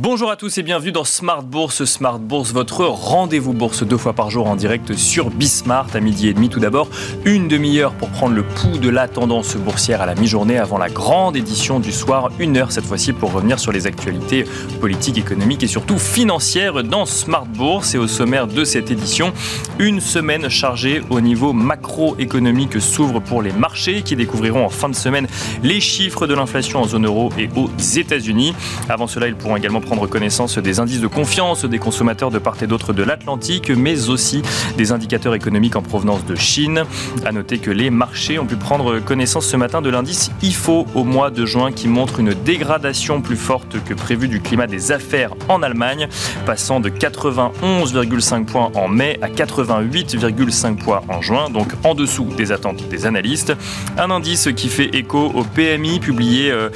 Bonjour à tous et bienvenue dans Smart Bourse. Smart Bourse, votre rendez-vous bourse deux fois par jour en direct sur Bismart à midi et demi. Tout d'abord, une demi-heure pour prendre le pouls de la tendance boursière à la mi-journée avant la grande édition du soir. Une heure cette fois-ci pour revenir sur les actualités politiques, économiques et surtout financières dans Smart Bourse. Et au sommaire de cette édition, une semaine chargée au niveau macroéconomique s'ouvre pour les marchés qui découvriront en fin de semaine les chiffres de l'inflation en zone euro et aux États-Unis. Avant cela, ils pourront également prendre connaissance des indices de confiance des consommateurs de part et d'autre de l'Atlantique, mais aussi des indicateurs économiques en provenance de Chine. À noter que les marchés ont pu prendre connaissance ce matin de l'indice IFO au mois de juin qui montre une dégradation plus forte que prévu du climat des affaires en Allemagne, passant de 91,5 points en mai à 88,5 points en juin, donc en dessous des attentes des analystes. Un indice qui fait écho au PMI publié euh,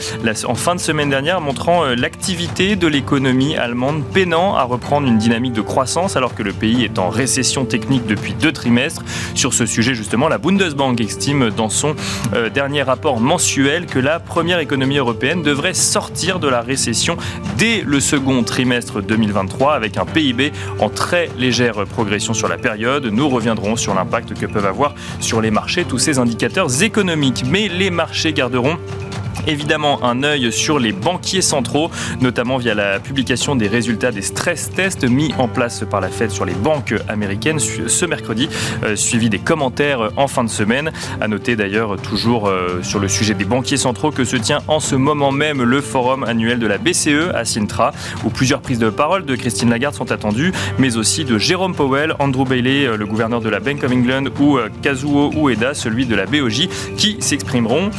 en fin de semaine dernière montrant euh, l'activité de l'économie l'économie allemande peinant à reprendre une dynamique de croissance alors que le pays est en récession technique depuis deux trimestres. Sur ce sujet, justement, la Bundesbank estime dans son euh, dernier rapport mensuel que la première économie européenne devrait sortir de la récession dès le second trimestre 2023 avec un PIB en très légère progression sur la période. Nous reviendrons sur l'impact que peuvent avoir sur les marchés tous ces indicateurs économiques. Mais les marchés garderont évidemment un œil sur les banquiers centraux, notamment via la publication des résultats des stress tests mis en place par la Fed sur les banques américaines ce mercredi, euh, suivi des commentaires en fin de semaine. À noter d'ailleurs toujours euh, sur le sujet des banquiers centraux que se tient en ce moment même le forum annuel de la BCE à Sintra, où plusieurs prises de parole de Christine Lagarde sont attendues, mais aussi de Jérôme Powell, Andrew Bailey, euh, le gouverneur de la Bank of England, ou Kazuo Ueda, celui de la BOJ, qui s'exprimeront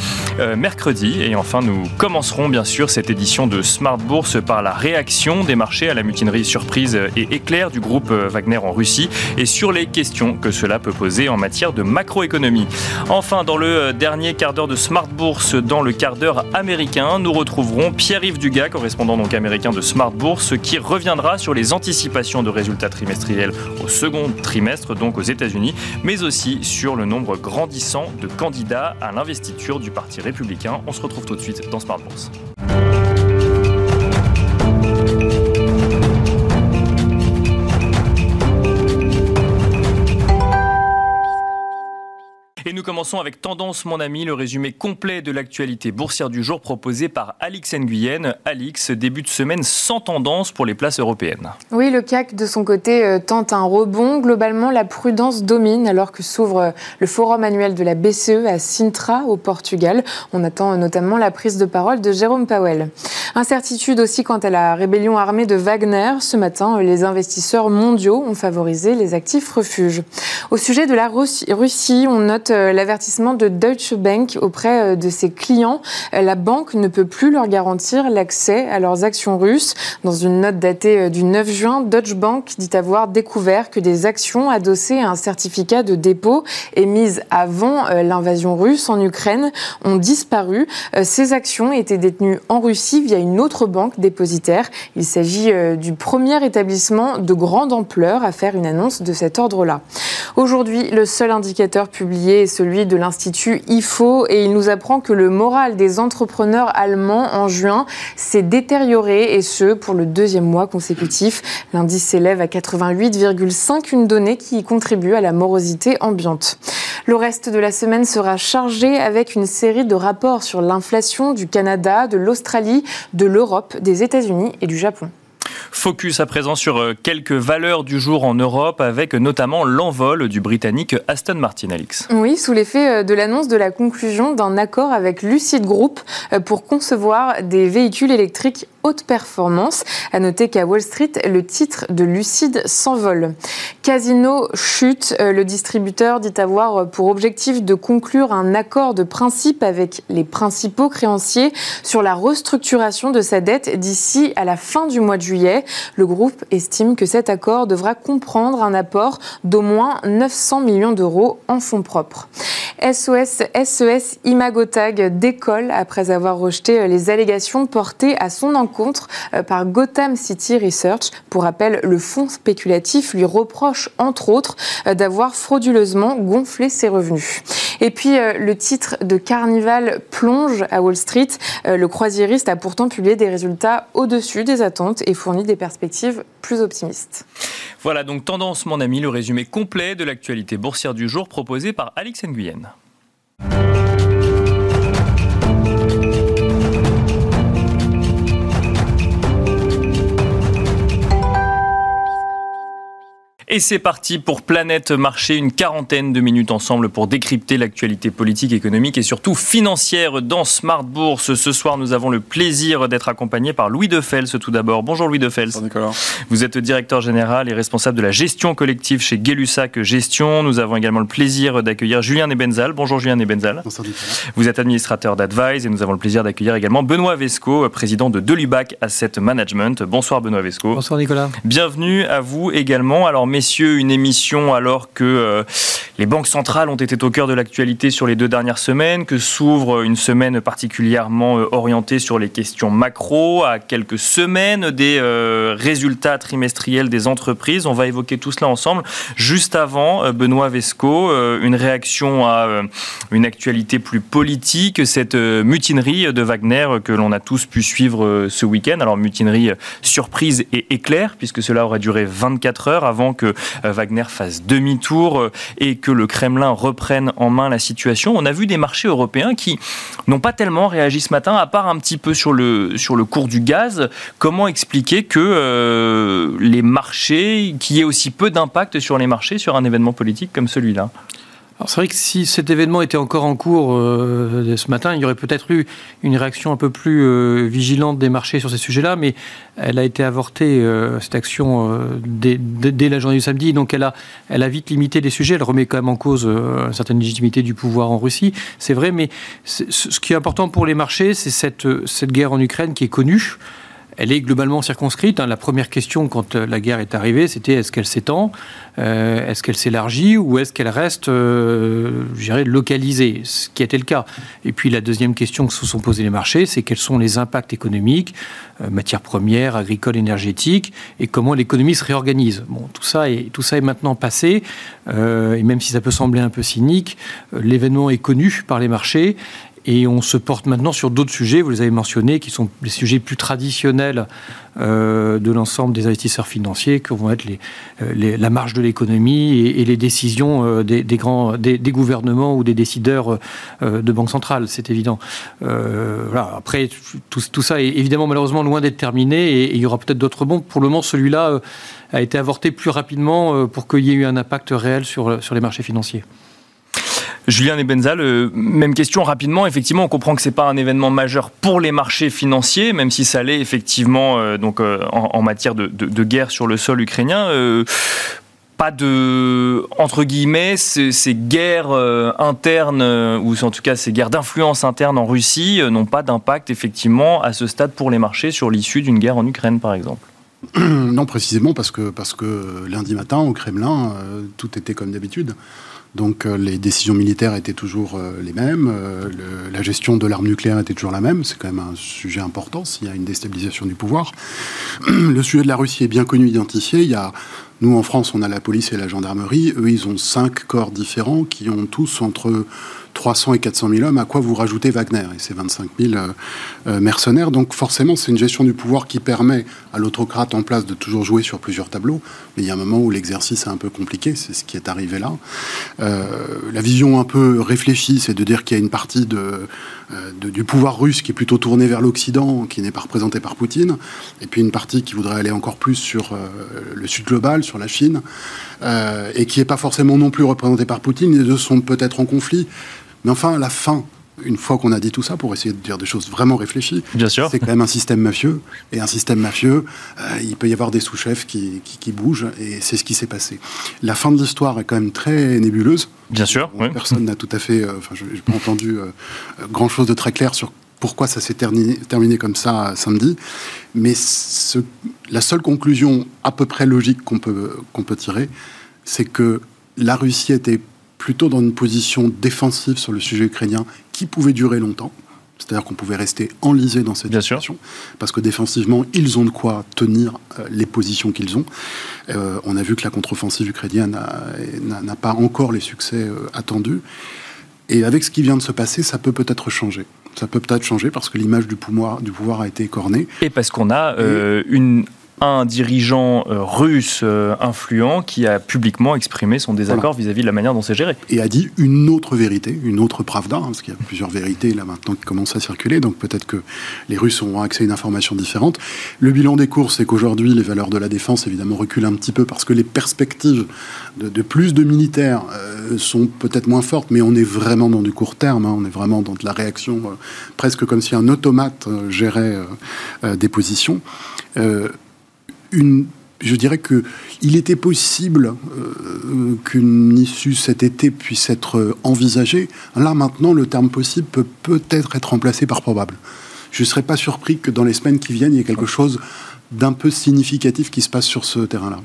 mercredi. Et enfin, nous commencerons bien sûr cette édition de Smart Bourse par la réaction des marchés à la mutinerie surprise et éclair du groupe Wagner en Russie et sur les questions que cela peut poser en matière de macroéconomie. Enfin, dans le dernier quart d'heure de Smart Bourse, dans le quart d'heure américain, nous retrouverons Pierre-Yves Dugas, correspondant donc américain de Smart Bourse, qui reviendra sur les anticipations de résultats trimestriels au second trimestre, donc aux États-Unis, mais aussi sur le nombre grandissant de candidats à l'investiture du Parti républicain. On se retrouve tout de suite dans Smart Bourse. Et nous commençons avec Tendance, mon ami, le résumé complet de l'actualité boursière du jour proposé par Alix Nguyen. Alix, début de semaine sans tendance pour les places européennes. Oui, le CAC, de son côté, euh, tente un rebond. Globalement, la prudence domine alors que s'ouvre euh, le forum annuel de la BCE à Sintra, au Portugal. On attend euh, notamment la prise de parole de Jérôme Powell. Incertitude aussi quant à la rébellion armée de Wagner. Ce matin, les investisseurs mondiaux ont favorisé les actifs refuges. Au sujet de la Russie, on note l'avertissement de Deutsche Bank auprès euh, de ses clients. Euh, la banque ne peut plus leur garantir l'accès à leurs actions russes. Dans une note datée du 9 juin, Deutsche Bank dit avoir découvert que des actions adossées à un certificat de dépôt émises avant l'invasion russe en Ukraine ont disparu. Ces actions étaient détenues en Russie via une autre banque dépositaire. Il s'agit du premier établissement de grande ampleur à faire une annonce de cet ordre-là. Aujourd'hui, le seul indicateur publié celui de l'Institut IFO et il nous apprend que le moral des entrepreneurs allemands en juin s'est détérioré et ce pour le deuxième mois consécutif. L'indice s'élève à 88,5, une donnée qui contribue à la morosité ambiante. Le reste de la semaine sera chargé avec une série de rapports sur l'inflation du Canada, de l'Australie, de l'Europe, des États-Unis et du Japon. Focus à présent sur euh, quelques valeurs du jour en Europe avec notamment l'envol du britannique Aston Martin, Alix. Oui, sous l'effet euh, de l'annonce de la conclusion d'un accord avec Lucid Group euh, pour concevoir des véhicules électriques haute performance. À noter qu'à Wall Street, le titre de Lucide s'envole. Casino chute. Euh, le distributeur dit avoir pour objectif de conclure un accord de principe avec les principaux créanciers sur la restructuration de sa dette d'ici à la fin du mois de juillet. Le groupe estime que cet accord devra comprendre un apport d'au moins 900 millions d'euros en fonds propres. SOS SES Imagotag décolle après avoir rejeté les allégations portées à son encontre euh, par Gotham City Research. Pour rappel, le fonds spéculatif lui reproche entre autres euh, d'avoir frauduleusement gonflé ses revenus. Et puis le titre de Carnival plonge à Wall Street. Le croisiériste a pourtant publié des résultats au-dessus des attentes et fourni des perspectives plus optimistes. Voilà donc tendance mon ami, le résumé complet de l'actualité boursière du jour proposé par Alix Nguyen. Et c'est parti pour Planète Marché, une quarantaine de minutes ensemble pour décrypter l'actualité politique, économique et surtout financière dans Smart Bourse. Ce soir, nous avons le plaisir d'être accompagnés par Louis Defels tout d'abord. Bonjour Louis Defels. Bonjour Nicolas. Vous êtes directeur général et responsable de la gestion collective chez Gay-Lussac Gestion. Nous avons également le plaisir d'accueillir Julien Nebenzal. Bonjour Julien Nebenzal. Bonjour Nicolas. Vous êtes administrateur d'Advise et nous avons le plaisir d'accueillir également Benoît Vesco, président de Delubac Asset Management. Bonsoir Benoît Vesco. Bonsoir Nicolas. Bienvenue à vous également. Alors messieurs, une émission alors que euh, les banques centrales ont été au cœur de l'actualité sur les deux dernières semaines, que s'ouvre une semaine particulièrement euh, orientée sur les questions macro, à quelques semaines des euh, résultats trimestriels des entreprises. On va évoquer tout cela ensemble. Juste avant, Benoît Vesco, une réaction à une actualité plus politique, cette mutinerie de Wagner que l'on a tous pu suivre ce week-end. Alors mutinerie surprise et éclair, puisque cela aurait duré 24 heures avant que Wagner fasse demi-tour euh, et que le Kremlin reprenne en main la situation. On a vu des marchés européens qui n'ont pas tellement réagi ce matin, à part un petit peu sur le, sur le cours du gaz. Comment expliquer que euh, les marchés, qu'il y ait aussi peu d'impact sur les marchés sur un événement politique comme celui-là? C'est vrai que si cet événement était encore en cours euh, ce matin, il y aurait peut-être eu une réaction un peu plus euh, vigilante des marchés sur ces sujets-là, mais elle a été avortée, euh, cette action, dès, la journée du samedi, donc elle a, elle a vite limité les sujets, elle remet quand même en cause une certaine légitimité du pouvoir en Russie, c'est vrai, mais ce qui est important pour les marchés, c'est cette, cette guerre en Ukraine qui est connue, elle est globalement circonscrite. Hein. La première question, quand euh, la guerre est arrivée, c'était est-ce qu'elle s'étend, euh, est-ce qu'elle s'élargit ou est-ce qu'elle reste, euh, je dirais, localisée, ce qui était le cas. Et puis la deuxième question que se sont posées les marchés, c'est quels sont les impacts économiques, matières premières, agricoles, énergétiques, et comment l'économie se réorganise. Bon, tout ça est, tout ça est maintenant passé, et même si ça peut sembler un peu cynique, l'événement est connu par les marchés, et on se porte maintenant sur d'autres sujets, vous les avez mentionnés, qui sont les sujets plus traditionnels euh, de l'ensemble des investisseurs financiers, que vont être euh, la marge de l'économie et, les décisions euh, des, gouvernements ou des décideurs de banque centrale, c'est évident. Après, tout, ça est évidemment malheureusement loin d'être terminé et, il y aura peut-être d'autres bons. Pour le moment, celui-là a été avorté plus rapidement pour qu'il y ait eu un impact réel sur les marchés financiers. Julien euh, même question rapidement. Effectivement, on comprend que c'est pas un événement majeur pour les marchés financiers, même si ça l'est effectivement euh, donc euh, en, matière de, guerre sur le sol ukrainien pas de entre guillemets ces, guerres internes ou en tout cas ces guerres d'influence interne en Russie n'ont pas d'impact effectivement à ce stade pour les marchés sur l'issue d'une guerre en Ukraine par exemple. Non, précisément parce que parce que lundi matin au Kremlin tout était comme d'habitude. Donc euh, les décisions militaires étaient toujours euh, les mêmes, euh, la gestion de l'arme nucléaire était toujours la même, c'est quand même un sujet important s'il y a une déstabilisation du pouvoir. Le sujet de la Russie est bien connu, identifié. Il y a, nous en France, on a la police et la gendarmerie. Eux, ils ont cinq corps différents qui ont tous entre 300 et 400 000 hommes, à quoi vous rajoutez Wagner et ses 25 000 euh, euh, mercenaires. Donc forcément, c'est une gestion du pouvoir qui permet à l'autocrate en place de toujours jouer sur plusieurs tableaux. Mais il y a un moment où l'exercice est un peu compliqué, c'est ce qui est arrivé là. Euh, la vision un peu réfléchie, c'est de dire qu'il y a une partie de, du pouvoir russe qui est plutôt tournée vers l'Occident, qui n'est pas représentée par Poutine, et puis une partie qui voudrait aller encore plus sur le sud global, sur la Chine, et qui n'est pas forcément non plus représentée par Poutine. Les deux sont peut-être en conflit. Mais enfin, à la fin, une fois qu'on a dit tout ça, pour essayer de dire des choses vraiment réfléchies, c'est quand même un système mafieux. Et un système mafieux, euh, il peut y avoir des sous-chefs qui, qui, bougent, et c'est ce qui s'est passé. La fin de l'histoire est quand même très nébuleuse. Bien sûr. Personne n'a tout à fait. Euh, enfin, je n'ai pas entendu euh, grand-chose de très clair sur pourquoi ça s'est terminé, terminé, comme ça samedi. Mais ce, la seule conclusion à peu près logique qu'on peut, qu'on peut tirer, c'est que la Russie était plutôt dans une position défensive sur le sujet ukrainien qui pouvait durer longtemps. C'est-à-dire qu'on pouvait rester enlisé dans cette situation, parce que défensivement, ils ont de quoi tenir euh, les positions qu'ils ont. Euh, on a vu que la contre-offensive ukrainienne n'a pas encore les succès euh, attendus. Et avec ce qui vient de se passer, ça peut peut-être changer. Ça peut peut-être changer parce que l'image du pouvoir, du pouvoir a été écornée. Et parce qu'on a euh, une un dirigeant euh, russe euh, influent qui a publiquement exprimé son désaccord vis-à-vis de la manière dont c'est géré. Et a dit une autre vérité, une autre pravda, hein, parce qu'il y a plusieurs vérités là maintenant qui commencent à circuler, donc peut-être que les Russes auront accès à une information différente. Le bilan des cours, c'est qu'aujourd'hui, les valeurs de la défense, évidemment, reculent un petit peu parce que les perspectives de, plus de militaires euh, sont peut-être moins fortes, mais on est vraiment dans du court terme, hein. on est vraiment dans de la réaction, presque comme si un automate gérait des positions je dirais que il était possible euh, qu'une issue cet été puisse être envisagée. Là, maintenant, le terme possible peut peut-être être remplacé par probable. Je ne serais pas surpris que dans les semaines qui viennent, il y ait quelque chose d'un peu significatif qui se passe sur ce terrain-là.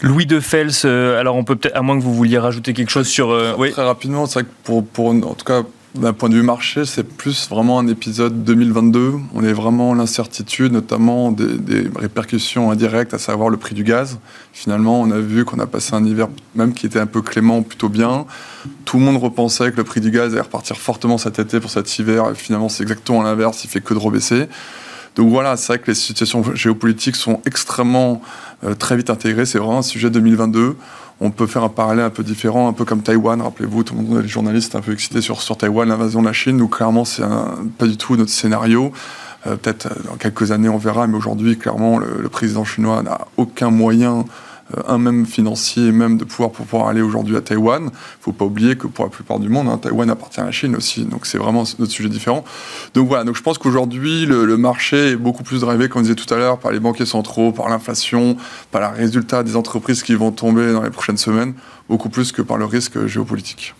Louis de Fels, euh, alors on peut peut-être, à moins que vous vouliez rajouter quelque chose sur. Euh, oui. Très rapidement, c'est vrai que pour, pour, en tout cas, d'un point de vue marché, c'est plus vraiment un épisode 2022. On est vraiment l'incertitude, notamment des, répercussions indirectes, à savoir le prix du gaz. Finalement, on a vu qu'on a passé un hiver même qui était un peu clément, plutôt bien. Tout le monde repensait que le prix du gaz allait repartir fortement cet été pour cet hiver. Finalement, c'est exactement l'inverse. Il fait que de rebaisser. Donc voilà, c'est vrai que les situations géopolitiques sont extrêmement euh, très vite intégrées. C'est vraiment un sujet 2022 on peut faire un parallèle un peu différent, un peu comme Taïwan. Rappelez-vous, tout le monde, les journalistes, un peu excités sur, sur Taïwan, l'invasion de la Chine. Nous, clairement, c'est pas du tout notre scénario. Euh, peut-être euh, dans quelques années, on verra, mais aujourd'hui, clairement, le président chinois n'a aucun moyen un même financier, même de pouvoir pour pouvoir aller aujourd'hui à Taïwan. Il ne faut pas oublier que pour la plupart du monde, hein, Taïwan appartient à la Chine aussi, donc c'est vraiment notre sujet différent. Donc voilà, donc je pense qu'aujourd'hui le, marché est beaucoup plus drivé, comme on disait tout à l'heure, par les banquiers centraux, par l'inflation, par le résultat des entreprises qui vont tomber dans les prochaines semaines, beaucoup plus que par le risque géopolitique.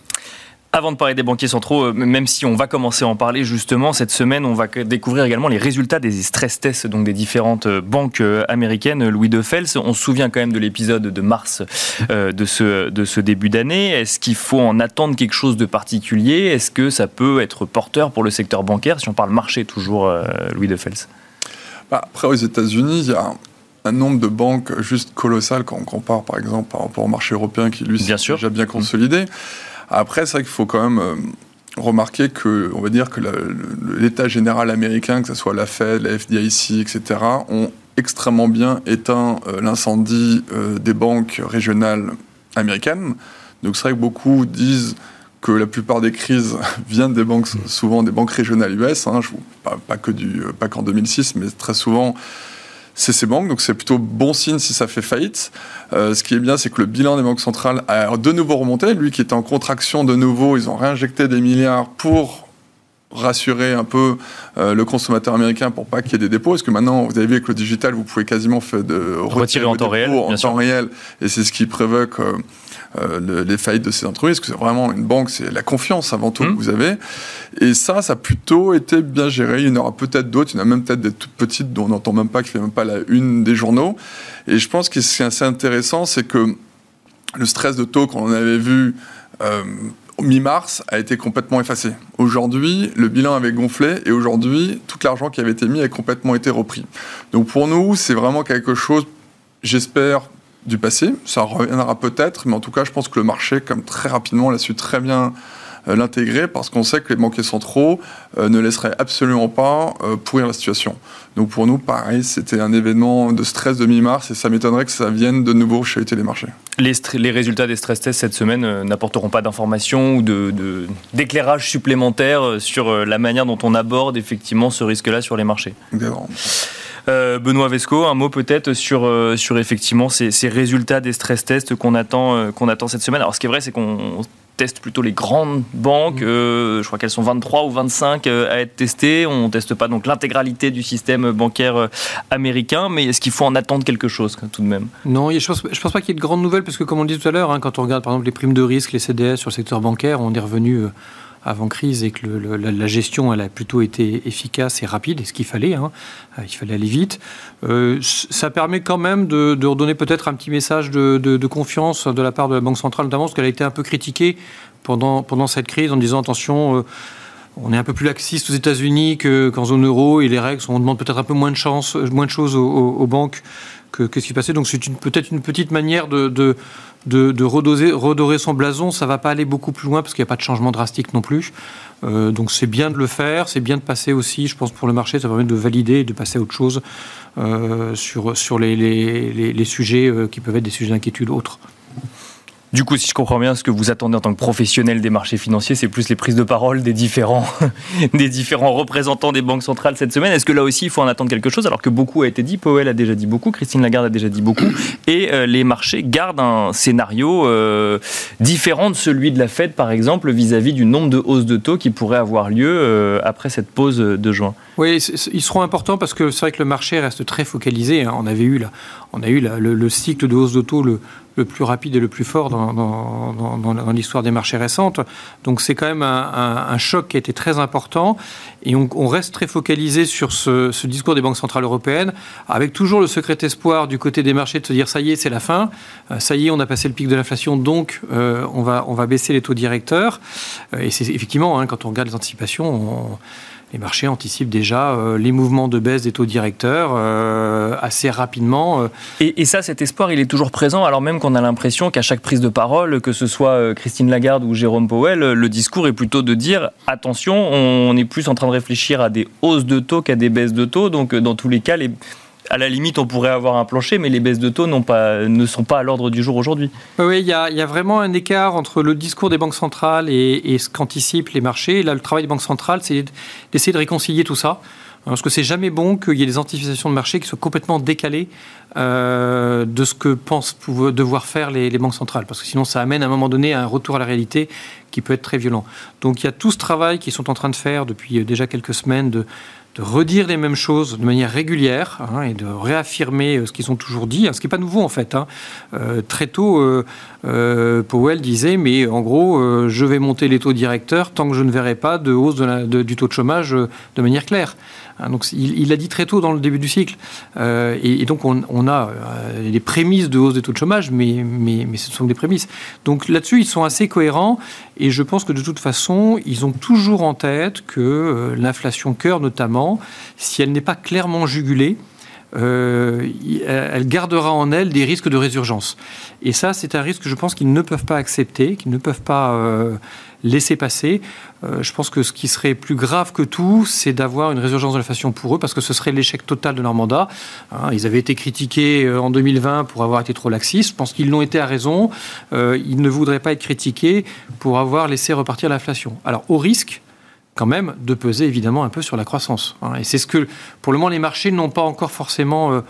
Avant de parler des banquiers centraux, euh, même si on va commencer à en parler justement cette semaine, on va découvrir également les résultats des stress tests donc des différentes euh, banques euh, américaines. Louis de Fels, on se souvient quand même de l'épisode de mars de ce, de ce début d'année. Est-ce qu'il faut en attendre quelque chose de particulier? Est-ce que ça peut être porteur pour le secteur bancaire? Si on parle marché toujours, Louis de Fels. Bah, après, aux États-Unis, il y a un nombre de banques juste colossal quand on compare par exemple par rapport au marché européen qui lui est déjà bien consolidé. Après, c'est vrai qu'il faut quand même euh, remarquer que, on va dire que l'État général américain, que ce soit la Fed, la FDIC, etc., ont extrêmement bien éteint euh, l'incendie euh, des banques régionales américaines. Donc c'est vrai que beaucoup disent que la plupart des crises viennent des banques, souvent des banques régionales US, hein, je, pas, pas, qu'en 2006, mais très souvent c'est ces banques, donc c'est plutôt bon signe si ça fait faillite. Euh, ce qui est bien, c'est que le bilan des banques centrales a de nouveau remonté. Lui qui était en contraction de nouveau, ils ont réinjecté des milliards pour rassurer un peu euh, le consommateur américain pour pas qu'il y ait des dépôts. Parce que maintenant, vous avez vu avec le digital, vous pouvez quasiment faire de retirer, en temps réel, en temps réel, et c'est ce qui provoque euh, euh, les faillites de ces entreprises, que c'est vraiment une banque, c'est la confiance avant tout que mmh. vous avez. Et ça, ça a plutôt été bien géré. Il y en aura peut-être d'autres, il y en a même peut-être des toutes petites dont on n'entend même pas, qui ne fait même pas la une des journaux. Et je pense que ce qui est assez intéressant, c'est que le stress de taux qu'on avait vu euh, mi-mars a été complètement effacé. Aujourd'hui, le bilan avait gonflé et aujourd'hui, tout l'argent qui avait été mis a complètement été repris. Donc pour nous, c'est vraiment quelque chose, j'espère, du passé. Ça reviendra peut-être, mais en tout cas, je pense que le marché, comme très rapidement, l'a su très bien euh, l'intégrer parce qu'on sait que les banquiers centraux euh, ne laisseraient absolument pas euh, pourrir la situation. Donc pour nous, pareil, c'était un événement de stress de mi-mars et ça m'étonnerait que ça vienne de nouveau chez les marchés. Les, les, résultats des stress tests cette semaine n'apporteront pas d'informations ou d'éclairage de, supplémentaire sur la manière dont on aborde effectivement ce risque-là sur les marchés. Euh, Benoît Vesco, un mot peut-être sur, euh, sur effectivement ces, résultats des stress tests qu'on attend, euh, qu'on attend cette semaine. Alors ce qui est vrai, c'est qu'on teste plutôt les grandes banques. je crois qu'elles sont 23 ou 25 à être testées. On ne teste pas donc l'intégralité du système bancaire américain, mais est-ce qu'il faut en attendre quelque chose tout de même? Non, je ne pense, pense, pas qu'il y ait de grandes nouvelles, parce que comme on le dit tout à l'heure, hein, quand on regarde par exemple les primes de risque, les CDS sur le secteur bancaire, on est revenu avant crise et que la, gestion elle a plutôt été efficace et rapide, et ce qu'il fallait, hein. euh, il fallait aller vite. Euh, ça permet quand même de, redonner peut-être un petit message de, confiance de la part de la Banque centrale, notamment parce qu'elle a été un peu critiquée pendant, cette crise en disant attention. Euh, on est un peu plus laxiste aux États-Unis qu'en zone euro et les règles, on demande peut-être un peu moins de chance, moins de choses aux, banques que, ce qui passait. Donc c'est peut-être une petite manière de, redorer son blason. Ça va pas aller beaucoup plus loin parce qu'il n'y a pas de changement drastique non plus. Euh, donc c'est bien de le faire, c'est bien de passer aussi, je pense pour le marché, ça permet de valider et de passer à autre chose euh, sur, sur les, les, sujets euh, qui peuvent être des sujets d'inquiétude autres. Du coup, si je comprends bien, ce que vous attendez en tant que professionnel des marchés financiers, c'est plus les prises de parole des différents, des différents représentants des banques centrales cette semaine. Est-ce que là aussi, il faut en attendre quelque chose Alors que beaucoup a été dit, Powell a déjà dit beaucoup, Christine Lagarde a déjà dit beaucoup, et euh, les marchés gardent un scénario euh, différent de celui de la Fed, par exemple, vis-à-vis du nombre de hausses de taux qui pourraient avoir lieu euh, après cette pause de juin. Oui, ils seront importants parce que c'est vrai que le marché reste très focalisé. Hein. On avait eu, là, on a eu le, le, cycle de hausse de taux le, le plus rapide et le plus fort dans, l'histoire des marchés récentes. Donc c'est quand même un, choc qui a été très important et on, reste très focalisé sur ce, discours des banques centrales européennes avec toujours le secret espoir du côté des marchés de se dire ça y est, c'est la fin, euh, ça y est, on a passé le pic de l'inflation, donc euh, on, va, on va baisser les taux directeurs. Euh, et c'est effectivement, hein, quand on regarde les anticipations, on, les marchés anticipent déjà euh, les mouvements de baisse des taux directeurs euh, assez rapidement. Euh. Et, ça, cet espoir, il est toujours présent, alors même qu'on a l'impression qu'à chaque prise de parole, que ce soit Christine Lagarde ou Jérôme Powell, le discours est plutôt de dire attention, on est plus en train de réfléchir à des hausses de taux qu'à des baisses de taux. Donc, dans tous les cas, les à la limite, on pourrait avoir un plancher, mais les baisses de taux ne sont pas à l'ordre du jour aujourd'hui. Oui, il y, a, vraiment un écart entre le discours des banques centrales et, ce qu'anticipent les marchés. Là, le travail des banques centrales, c'est d'essayer de réconcilier tout ça. Parce que c'est jamais bon qu'il y ait des anticipations de marché qui soient complètement décalées euh, de ce que pensent devoir faire les, banques centrales. Parce que sinon, ça amène à un moment donné à un retour à la réalité qui peut être très violent. Donc il y a tout ce travail qu'ils sont en train de faire depuis déjà quelques semaines de de redire les mêmes choses de manière régulière hein, et de réaffirmer euh, ce qu'ils ont toujours dit, hein, ce qui n'est pas nouveau en fait. Hein. Euh, très tôt, euh, Powell disait, mais en gros, je vais monter les taux directeurs tant que je ne verrai pas de hausse du taux de chômage de manière claire. Hein, donc, il l'a dit très tôt dans le début du cycle. Euh, et, donc, on, a euh, des prémices de hausse des taux de chômage, mais, mais, mais ce sont des prémices. Donc, là-dessus, ils sont assez cohérents. Et je pense que de toute façon, ils ont toujours en tête que euh, l'inflation cœur, notamment, si elle n'est pas clairement jugulée, elle gardera en elle des risques de résurgence. Et ça, c'est un risque que je pense qu'ils ne peuvent pas accepter, qu'ils ne peuvent pas laisser passer. Euh, je pense que ce qui serait plus grave que tout, c'est d'avoir une résurgence de l'inflation pour eux, parce que ce serait l'échec total de leur mandat. Hein, ils avaient été critiqués euh, en 2020 pour avoir été trop laxistes. Je pense qu'ils l'ont été à raison. Euh, ils ne voudraient pas être critiqués pour avoir laissé repartir l'inflation. Alors, au risque quand même de peser évidemment un peu sur la croissance. Hein. et c'est ce que, pour le moment, les marchés n'ont pas encore forcément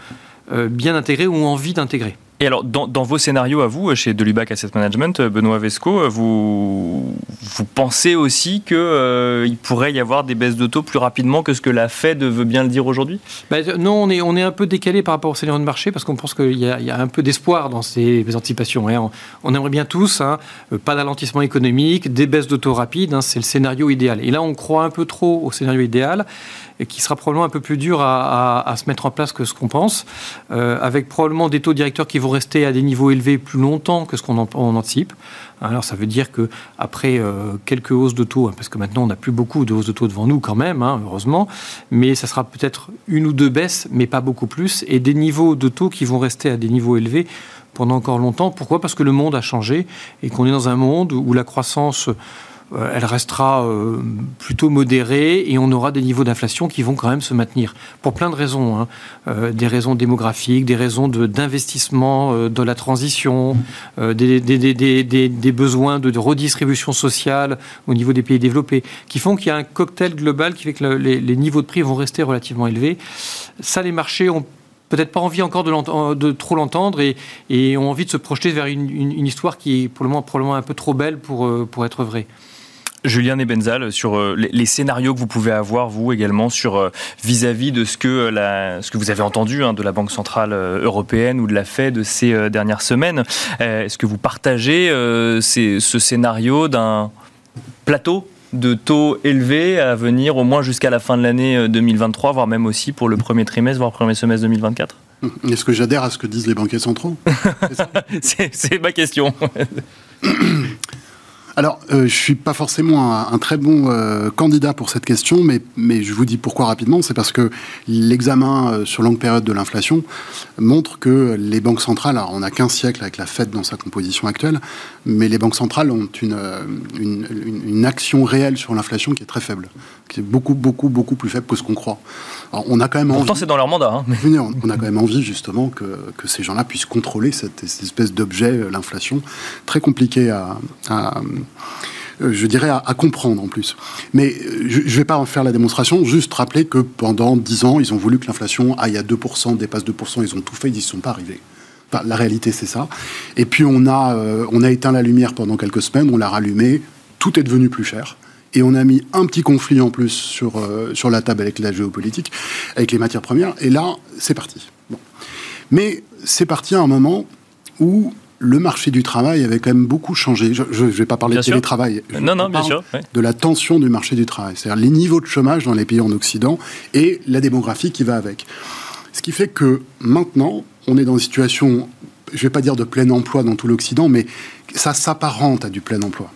bien intégré ou envie d'intégrer. Et alors, dans, vos scénarios à vous, chez Delubac Asset Management, Benoît Vesco, vous, vous pensez aussi qu'il euh, pourrait y avoir des baisses de plus rapidement que ce que la Fed veut bien le dire aujourd'hui? Bah, Non, on est, on est un peu décalé par rapport au scénario de marché parce qu'on pense qu'il y, a un peu d'espoir dans ces anticipations. Hein. On, aimerait bien tous, hein, pas d'alentissement économique, des baisses de rapides, hein, c'est le scénario idéal. Et là, on croit un peu trop au scénario idéal et qui sera probablement un peu plus dur à, se mettre en place que ce qu'on pense, euh, avec probablement des taux directeurs qui vont rester à des niveaux élevés plus longtemps que ce qu'on anticipe. Alors ça veut dire que après euh, quelques hausses de taux, hein, parce que maintenant on n'a plus beaucoup de hausses de taux devant nous quand même, hein, heureusement, mais ça sera peut-être une ou deux baisses, mais pas beaucoup plus, et des niveaux de taux qui vont rester à des niveaux élevés pendant encore longtemps. Pourquoi? Parce que le monde a changé et qu'on est dans un monde où la croissance elle restera euh, plutôt modérée et on aura des niveaux d'inflation qui vont quand même se maintenir. Pour plein de raisons. Hein. Euh, des raisons démographiques, des raisons d'investissement de, la transition, des, besoins de, redistribution sociale au niveau des pays développés, qui font qu'il y a un cocktail global qui fait que les, niveaux de prix vont rester relativement élevés. Ça, les marchés ont peut-être pas envie encore de, trop l'entendre et, ont envie de se projeter vers une, histoire qui est pour le moment probablement un peu trop belle pour être vraie. Julien Ebenzal, sur euh, les, scénarios que vous pouvez avoir, vous également, sur euh, vis-à-vis de ce que, euh, la, ce que vous avez entendu hein, de la Banque Centrale Européenne ou de la Fed de ces dernières semaines. Est-ce que vous partagez ce scénario d'un plateau de taux élevés à venir au moins jusqu'à la fin de l'année 2023, voire même aussi pour le premier trimestre, voire premier semestre 2024 Est-ce que j'adhère à ce que disent les banquiers centraux? C'est ma question. Alors, euh, je ne suis pas forcément un, très bon euh, candidat pour cette question, mais, mais je vous dis pourquoi rapidement. C'est parce que l'examen euh, sur longue période de l'inflation montre que les banques centrales, alors on n'a qu'un siècle avec la Fed dans sa composition actuelle, mais les banques centrales ont une, une, une action réelle sur l'inflation qui est très faible, qui est beaucoup, beaucoup, beaucoup plus faible que ce qu'on croit. Alors, on a quand même Pourtant, c'est dans leur mandat. Hein. On a quand même envie, justement, que, que ces gens-là puissent contrôler cette, espèce d'objet, l'inflation, très compliqué à euh, je dirais, à, comprendre en plus. Mais euh, je ne vais pas en faire la démonstration, juste rappeler que pendant 10 ans, ils ont voulu que l'inflation aille à 2%, dépasse 2%, ils ont tout fait, ils n'y sont pas arrivés. la réalité, c'est ça. Et puis, on a, euh, on a éteint la lumière pendant quelques semaines, on l'a rallumée, tout est devenu plus cher. Et on a mis un petit conflit en plus sur, sur la table avec la géopolitique, avec les matières premières. Et là, c'est parti. Mais c'est parti à un moment où le marché du travail avait quand même beaucoup changé. Je ne vais pas parler de télétravail. non, non, bien sûr. De la tension du marché du travail. C'est-à-dire les niveaux de chômage dans les pays en Occident et la démographie qui va avec. Ce qui fait que maintenant, on est dans une situation, je ne vais pas dire de plein emploi dans tout l'Occident, mais ça s'apparente à du plein emploi.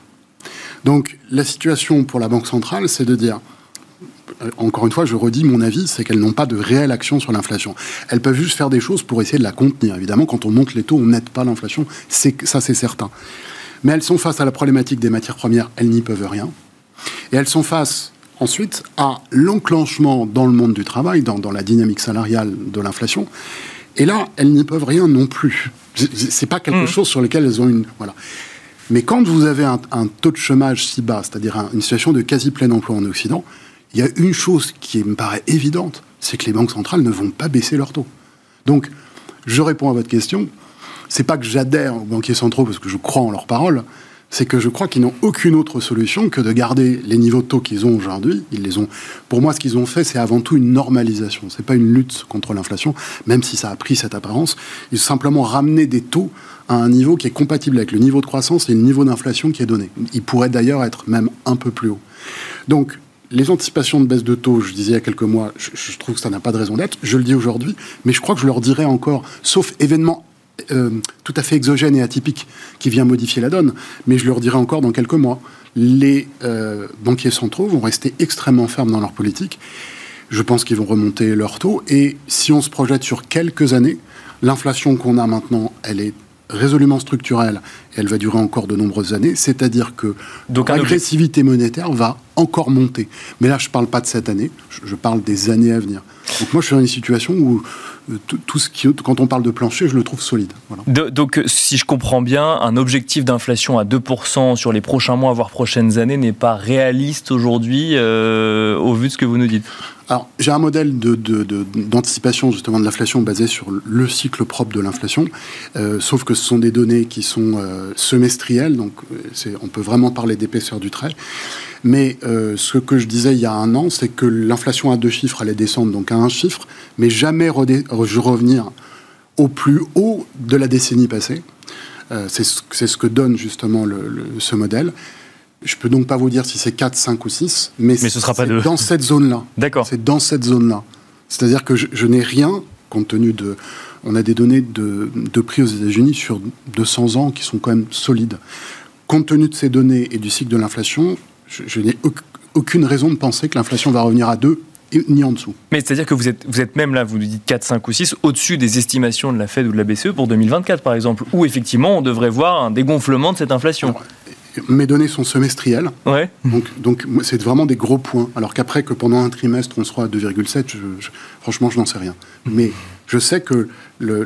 Donc la situation pour la Banque centrale, c'est de dire, euh, encore une fois, je redis mon avis, c'est qu'elles n'ont pas de réelle action sur l'inflation. Elles peuvent juste faire des choses pour essayer de la contenir. Évidemment, quand on monte les taux, on n'aide pas l'inflation, ça c'est certain. Mais elles sont face à la problématique des matières premières, elles n'y peuvent rien. Et elles sont face ensuite à l'enclenchement dans le monde du travail, dans, la dynamique salariale de l'inflation. Et là, elles n'y peuvent rien non plus. C'est pas quelque mmh. chose sur lequel elles ont une. Voilà. Mais quand vous avez un, taux de chômage si bas, c'est-à-dire une situation de quasi plein emploi en Occident, il y a une chose qui me paraît évidente, c'est que les banques centrales ne vont pas baisser leurs taux. Donc, je réponds à votre question. C'est pas que j'adhère aux banquiers centraux parce que je crois en leurs paroles, c'est que je crois qu'ils n'ont aucune autre solution que de garder les niveaux de taux qu'ils ont aujourd'hui. Ils les ont. Pour moi, ce qu'ils ont fait, c'est avant tout une normalisation. C'est pas une lutte contre l'inflation, même si ça a pris cette apparence. Ils ont simplement ramené des taux à un niveau qui est compatible avec le niveau de croissance et le niveau d'inflation qui est donné. Il pourrait d'ailleurs être même un peu plus haut. Donc, les anticipations de baisse de taux, je disais il y a quelques mois, je, trouve que ça n'a pas de raison d'être. Je le dis aujourd'hui, mais je crois que je leur dirai encore, sauf événement euh, tout à fait exogène et atypique qui vient modifier la donne, mais je leur dirai encore dans quelques mois, les euh, banquiers centraux vont rester extrêmement fermes dans leur politique. Je pense qu'ils vont remonter leur taux. Et si on se projette sur quelques années, l'inflation qu'on a maintenant, elle est résolument structurelle et elle va durer encore de nombreuses années, c'est-à-dire que l'agressivité monétaire va encore monter. Mais là, je ne parle pas de cette année, je parle des années à venir. Donc moi, je suis dans une situation où euh, tout ce qui, quand on parle de plancher, je le trouve solide. donc, euh, si je comprends bien, un objectif d'inflation à 2% sur les prochains mois, voire prochaines années, n'est pas réaliste aujourd'hui euh, au vu de ce que vous nous dites alors, j'ai un modèle d'anticipation de, justement de l'inflation basé sur le cycle propre de l'inflation, sauf que ce sont des données qui sont semestrielles, donc on peut vraiment parler d'épaisseur du trait. Mais euh, ce que je disais il y a un an, c'est que l'inflation à deux chiffres allait descendre donc à un chiffre, mais jamais revenir au plus haut de la décennie passée. Euh, c'est ce, que donne justement ce modèle. Je peux donc pas vous dire si c'est 4, 5 ou 6, mais, mais ce sera pas dans cette zone-là. D'accord. C'est dans cette zone-là. C'est-à-dire que je, n'ai rien, compte tenu de... On a des données de, de prix aux États-Unis sur 200 ans qui sont quand même solides. Compte tenu de ces données et du cycle de l'inflation, je, n'ai aucune raison de penser que l'inflation va revenir à 2 ni en dessous. Mais c'est-à-dire que vous êtes, vous êtes même là, vous nous dites 4, 5 ou 6, au-dessus des estimations de la Fed ou de la BCE pour 2024, par exemple, où effectivement on devrait voir un dégonflement de cette inflation. Mes données sont semestrielles, ouais. donc, donc c'est vraiment des gros points. Alors qu'après que pendant un trimestre on sera à 2,7, franchement je n'en sais rien. Mais je sais que le,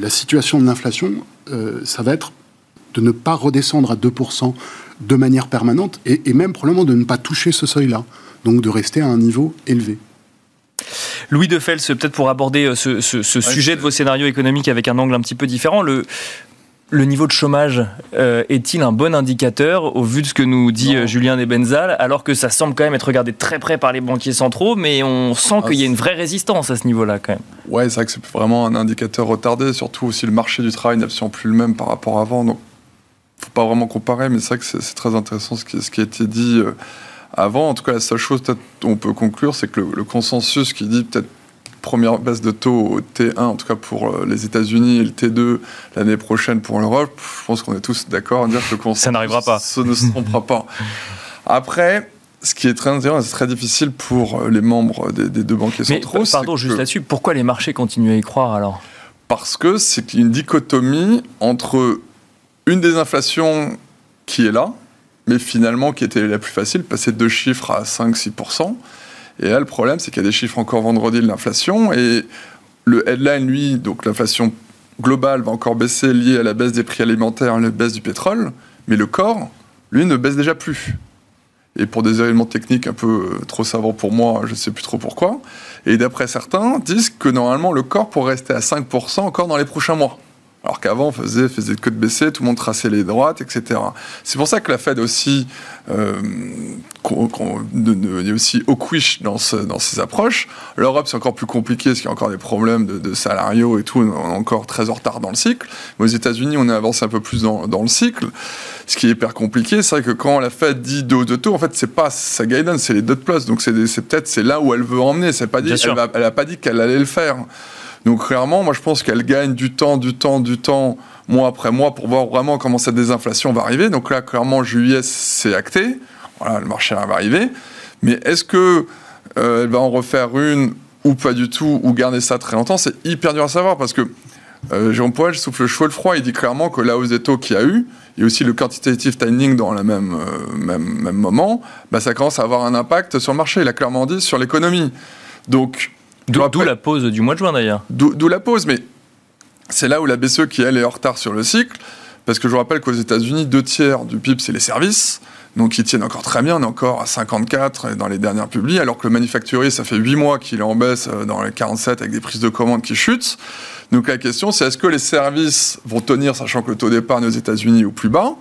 la situation de l'inflation, euh, ça va être de ne pas redescendre à 2% de manière permanente et, même probablement de ne pas toucher ce seuil-là, donc de rester à un niveau élevé. Louis de Fels, peut-être pour aborder euh, ce, sujet de vos scénarios économiques avec un angle un petit peu différent, le, le niveau de chômage euh, est-il un bon indicateur au vu de ce que nous dit euh, Julien Nebenzal, alors que ça semble quand même être regardé très près par les banquiers centraux, mais on sent qu'il y a une vraie résistance à ce niveau-là quand même. Ouais, c'est vrai que c'est vraiment un indicateur retardé, surtout si le marché du travail n'est absolument plus le même par rapport à avant. Donc faut pas vraiment comparer, mais c'est vrai que c'est très intéressant ce qui, ce qui, a été dit euh, avant. En tout cas, la seule chose peut-être on peut conclure, c'est que le, consensus qui dit peut-être première baisse de taux au T1, en tout cas pour euh, les États-Unis, et le T2 l'année prochaine pour l'Europe, je pense qu'on est tous d'accord à dire que le ça n'arrivera pas. Ça ne se trompera pas. Après, ce qui est très intéressant, c'est très difficile pour euh, les membres des, deux banquiers centraux. Mais, pardon, juste là-dessus, pourquoi les marchés continuent à y croire alors? Parce que c'est une dichotomie entre une désinflation qui est là, mais finalement qui était la plus facile, passer de deux chiffres à 5-6%. Et là, le problème, c'est qu'il y a des chiffres encore vendredi de l'inflation. Et le headline, lui, donc l'inflation globale va encore baisser liée à la baisse des prix alimentaires et la baisse du pétrole. Mais le corps, lui, ne baisse déjà plus. Et pour des éléments techniques un peu euh, trop savants pour moi, je ne sais plus trop pourquoi. Et d'après certains, disent que normalement le corps pourrait rester à 5% encore dans les prochains mois. Alors qu'avant, on faisait, faisait que de baisser, tout le monde traçait les droites, etc. C'est pour ça que la Fed aussi, euh, est aussi hawkish dans, dans ses approches. L'Europe, c'est encore plus compliqué, parce qu'il y a encore des problèmes de, salariaux et tout, on est encore très en retard dans le cycle. Mais aux États-Unis, on est avancé un peu plus dans, dans le cycle. Ce qui est hyper compliqué, c'est vrai que quand la Fed dit deux de taux, en fait, c'est pas sa guidance, c'est les deux de plus. Donc c'est peut-être c'est là où elle veut emmener. C'est pas dit, elle n'a pas dit qu'elle allait le faire. Donc clairement, moi je pense qu'elle gagne du temps, du temps, du temps, mois après mois, pour voir vraiment comment cette désinflation va arriver. Donc là, clairement, juillet, c'est acté. Voilà, le marché va arriver. Mais est-ce que euh, elle va en refaire une ou pas du tout, ou garder ça très longtemps C'est hyper dur à savoir parce que euh, Jérôme Powell souffle le chaud le froid. Il dit clairement que la hausse des taux qu'il y a eu, et aussi le quantitative tightening dans le même, euh, même, moment, bah, ça commence à avoir un impact sur le marché. Il a clairement dit sur l'économie. Donc, D'où la pause du mois de juin d'ailleurs. D'où la pause, mais c'est là où la BCE qui elle est en retard sur le cycle, parce que je vous rappelle qu'aux États-Unis, deux tiers du PIB c'est les services, donc ils tiennent encore très bien, on est encore à 54 dans les dernières publis, alors que le manufacturier, ça fait 8 mois qu'il est en baisse euh, dans les 47 avec des prises de commandes qui chutent. Donc la question c'est est-ce que les services vont tenir, sachant que le taux d'épargne aux États-Unis est au plus bas?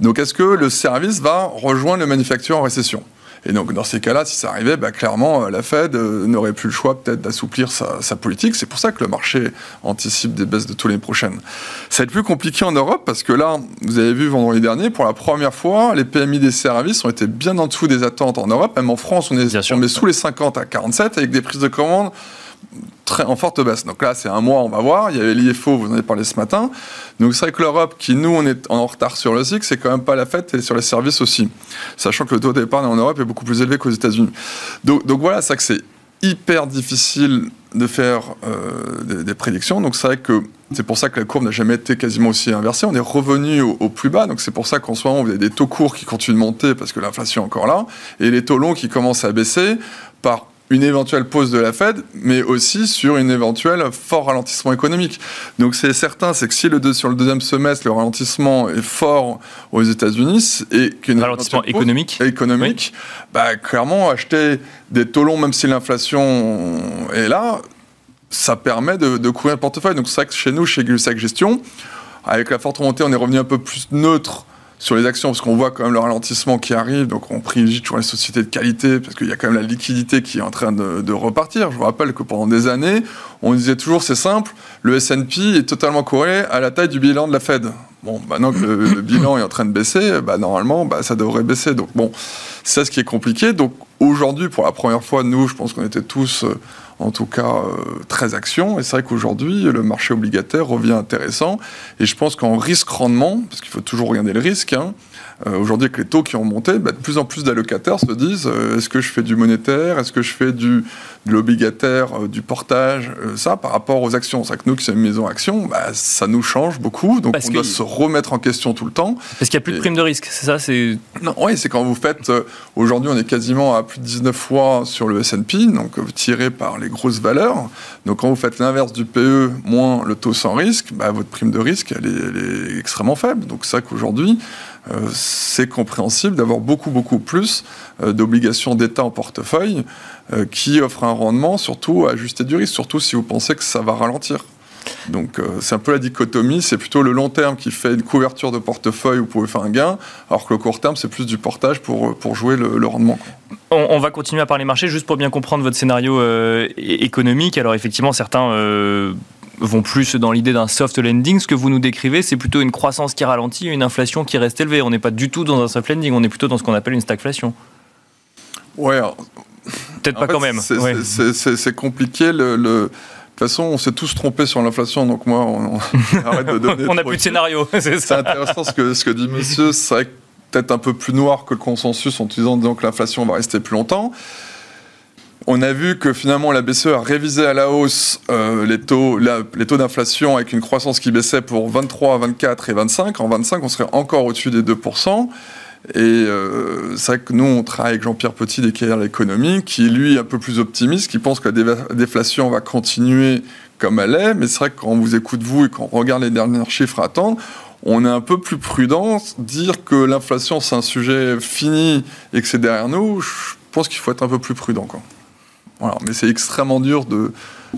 Donc est-ce que le service va rejoindre le manufacturier en récession? Et donc, dans ces cas-là, si ça arrivait, bah, clairement, euh, la Fed euh, n'aurait plus le choix peut-être d'assouplir sa, politique. C'est pour ça que le marché anticipe des baisses de tous les prochaines. Ça va être plus compliqué en Europe parce que là, vous avez vu vendredi dernier, pour la première fois, les PMI des services ont été bien en dessous des attentes en Europe. Même en France, on est, on est sous les 50 à 47 avec des prises de commandes très en forte baisse. Donc là, c'est un mois, on va voir. Il y avait l'IFO, vous en avez parlé ce matin. Donc c'est vrai que l'Europe, qui nous, on est en retard sur le cycle, c'est quand même pas la fête et sur les services aussi. Sachant que le taux d'épargne en Europe est beaucoup plus élevé qu'aux États-Unis. Donc, voilà, c'est vrai que c'est hyper difficile de faire euh, des, prédictions. Donc c'est vrai que c'est pour ça que la courbe n'a jamais été quasiment aussi inversée. On est revenu au, au plus bas. Donc c'est pour ça qu'en ce moment, vous avez des taux courts qui continuent de monter parce que l'inflation est encore là. Et les taux longs qui commencent à baisser par une éventuelle pause de la Fed, mais aussi sur une éventuelle fort ralentissement économique. Donc c'est certain, c'est que si le deux, sur le deuxième semestre, le ralentissement est fort aux États-Unis et qu'une ralentissement économique, économique, bah, clairement acheter des taux longs, même si l'inflation est là, ça permet de, de couvrir le portefeuille. Donc c'est vrai que chez nous, chez Gulsac Gestion, avec la forte remontée, on est revenu un peu plus neutre sur les actions, parce qu'on voit quand même le ralentissement qui arrive, donc on privilégie toujours les sociétés de qualité, parce qu'il y a quand même la liquidité qui est en train de, repartir. Je vous rappelle que pendant des années, on disait toujours, c'est simple, le S&P est totalement corrélé à la taille du bilan de la Fed. Bon, maintenant que le, bilan est en train de baisser, bah, normalement, bah, ça devrait baisser. Donc bon, c'est ce qui est compliqué. Donc aujourd'hui, pour la première fois, nous, je pense qu'on était tous... Euh, en tout cas euh, très action. Et c'est vrai qu'aujourd'hui, le marché obligataire revient intéressant. Et je pense qu'en risque-rendement, parce qu'il faut toujours regarder le risque, hein, euh, aujourd'hui, avec les taux qui ont monté, bah, de plus en plus d'allocataires se disent euh, est-ce que je fais du monétaire? Est-ce que je fais du, de l'obligataire, euh, du portage? Ça, par rapport aux actions. C'est que nous qui sommes une maison action, bah, ça nous change beaucoup. Donc on doit se remettre en question tout le temps. Parce qu'il n'y a plus de prime de risque, c'est ça? Non, oui, c'est quand vous faites. aujourd'hui, on est quasiment à plus de 19 fois sur le SP, donc tiré par les grosses valeurs. Donc quand vous faites l'inverse du PE moins le taux sans risque, bah, votre prime de risque, elle est, elle est extrêmement faible. Donc c'est ça qu'aujourd'hui, euh, c'est compréhensible d'avoir beaucoup, beaucoup plus euh, d'obligations d'État en portefeuille euh, qui offrent un rendement, surtout ajusté du risque, surtout si vous pensez que ça va ralentir. Donc c'est un peu la dichotomie, c'est plutôt le long terme qui fait une couverture de portefeuille où vous pouvez faire un gain, alors que le court terme c'est plus du portage pour, pour jouer le, rendement. On, va continuer à parler marché juste pour bien comprendre votre scénario économique. Alors effectivement certains vont plus dans l'idée d'un soft landing. Ce que vous nous décrivez, c'est plutôt une croissance qui ralentit et une inflation qui reste élevée. On n'est pas du tout dans un soft landing, on est plutôt dans ce qu'on appelle une stagflation. Ouais, peut-être pas quand même. C'est compliqué. Le, De toute façon, on s'est tous trompés sur l'inflation, donc moi, on, arrête de donner. on n'a plus de scénario, c'est intéressant ce que, ce que dit monsieur. C'est peut-être un peu plus noir que le consensus en disant que l'inflation va rester plus longtemps. On a vu que finalement la BCE a révisé à la hausse euh, les taux, les taux d'inflation avec une croissance qui baissait pour 23, 24 et 25. En 25, on serait encore au-dessus des 2%. Et euh, c'est vrai que nous, on travaille avec Jean-Pierre Petit carrières l'économie, qui lui est un peu plus optimiste, qui pense que la déflation va continuer comme elle est. Mais c'est vrai que quand on vous écoute vous et qu'on regarde les derniers chiffres à attendre, on est un peu plus prudent. Dire que l'inflation, c'est un sujet fini et que c'est derrière nous, je pense qu'il faut être un peu plus prudent. Voilà, mais c'est extrêmement dur de,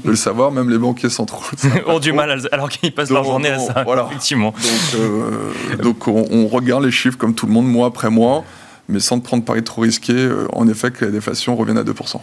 le savoir, même les banquiers centraux ont du mal, alors qu'ils passent leur journée à ça, voilà. effectivement. Donc, euh, on, regarde les chiffres comme tout le monde, mois après mois, mais sans prendre pari trop risqué, euh, en effet, que la déflation revienne à 2%.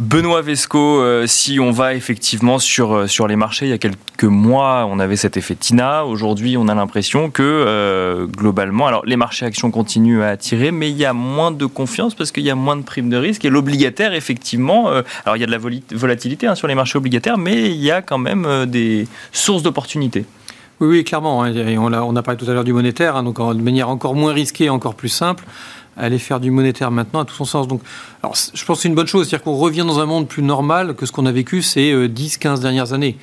Benoît Vesco, euh, si on va effectivement sur, euh, sur les marchés, il y a quelques mois, on avait cet effet TINA. Aujourd'hui, on a l'impression que euh, globalement, alors les marchés actions continuent à attirer, mais il y a moins de confiance parce qu'il y a moins de primes de risque. Et l'obligataire, effectivement, alors il y a de la volatilité hein, sur les marchés obligataires, mais il y a quand même des sources d'opportunités. Oui, oui, clairement. Hein. On, a, on a parlé tout à l'heure du monétaire, hein, donc de manière encore moins risquée, encore plus simple aller faire du monétaire maintenant à tout son sens. Donc, alors, je pense que c'est une bonne chose, c'est-à-dire qu'on revient dans un monde plus normal que ce qu'on a vécu ces 10-15 euh, dernières années,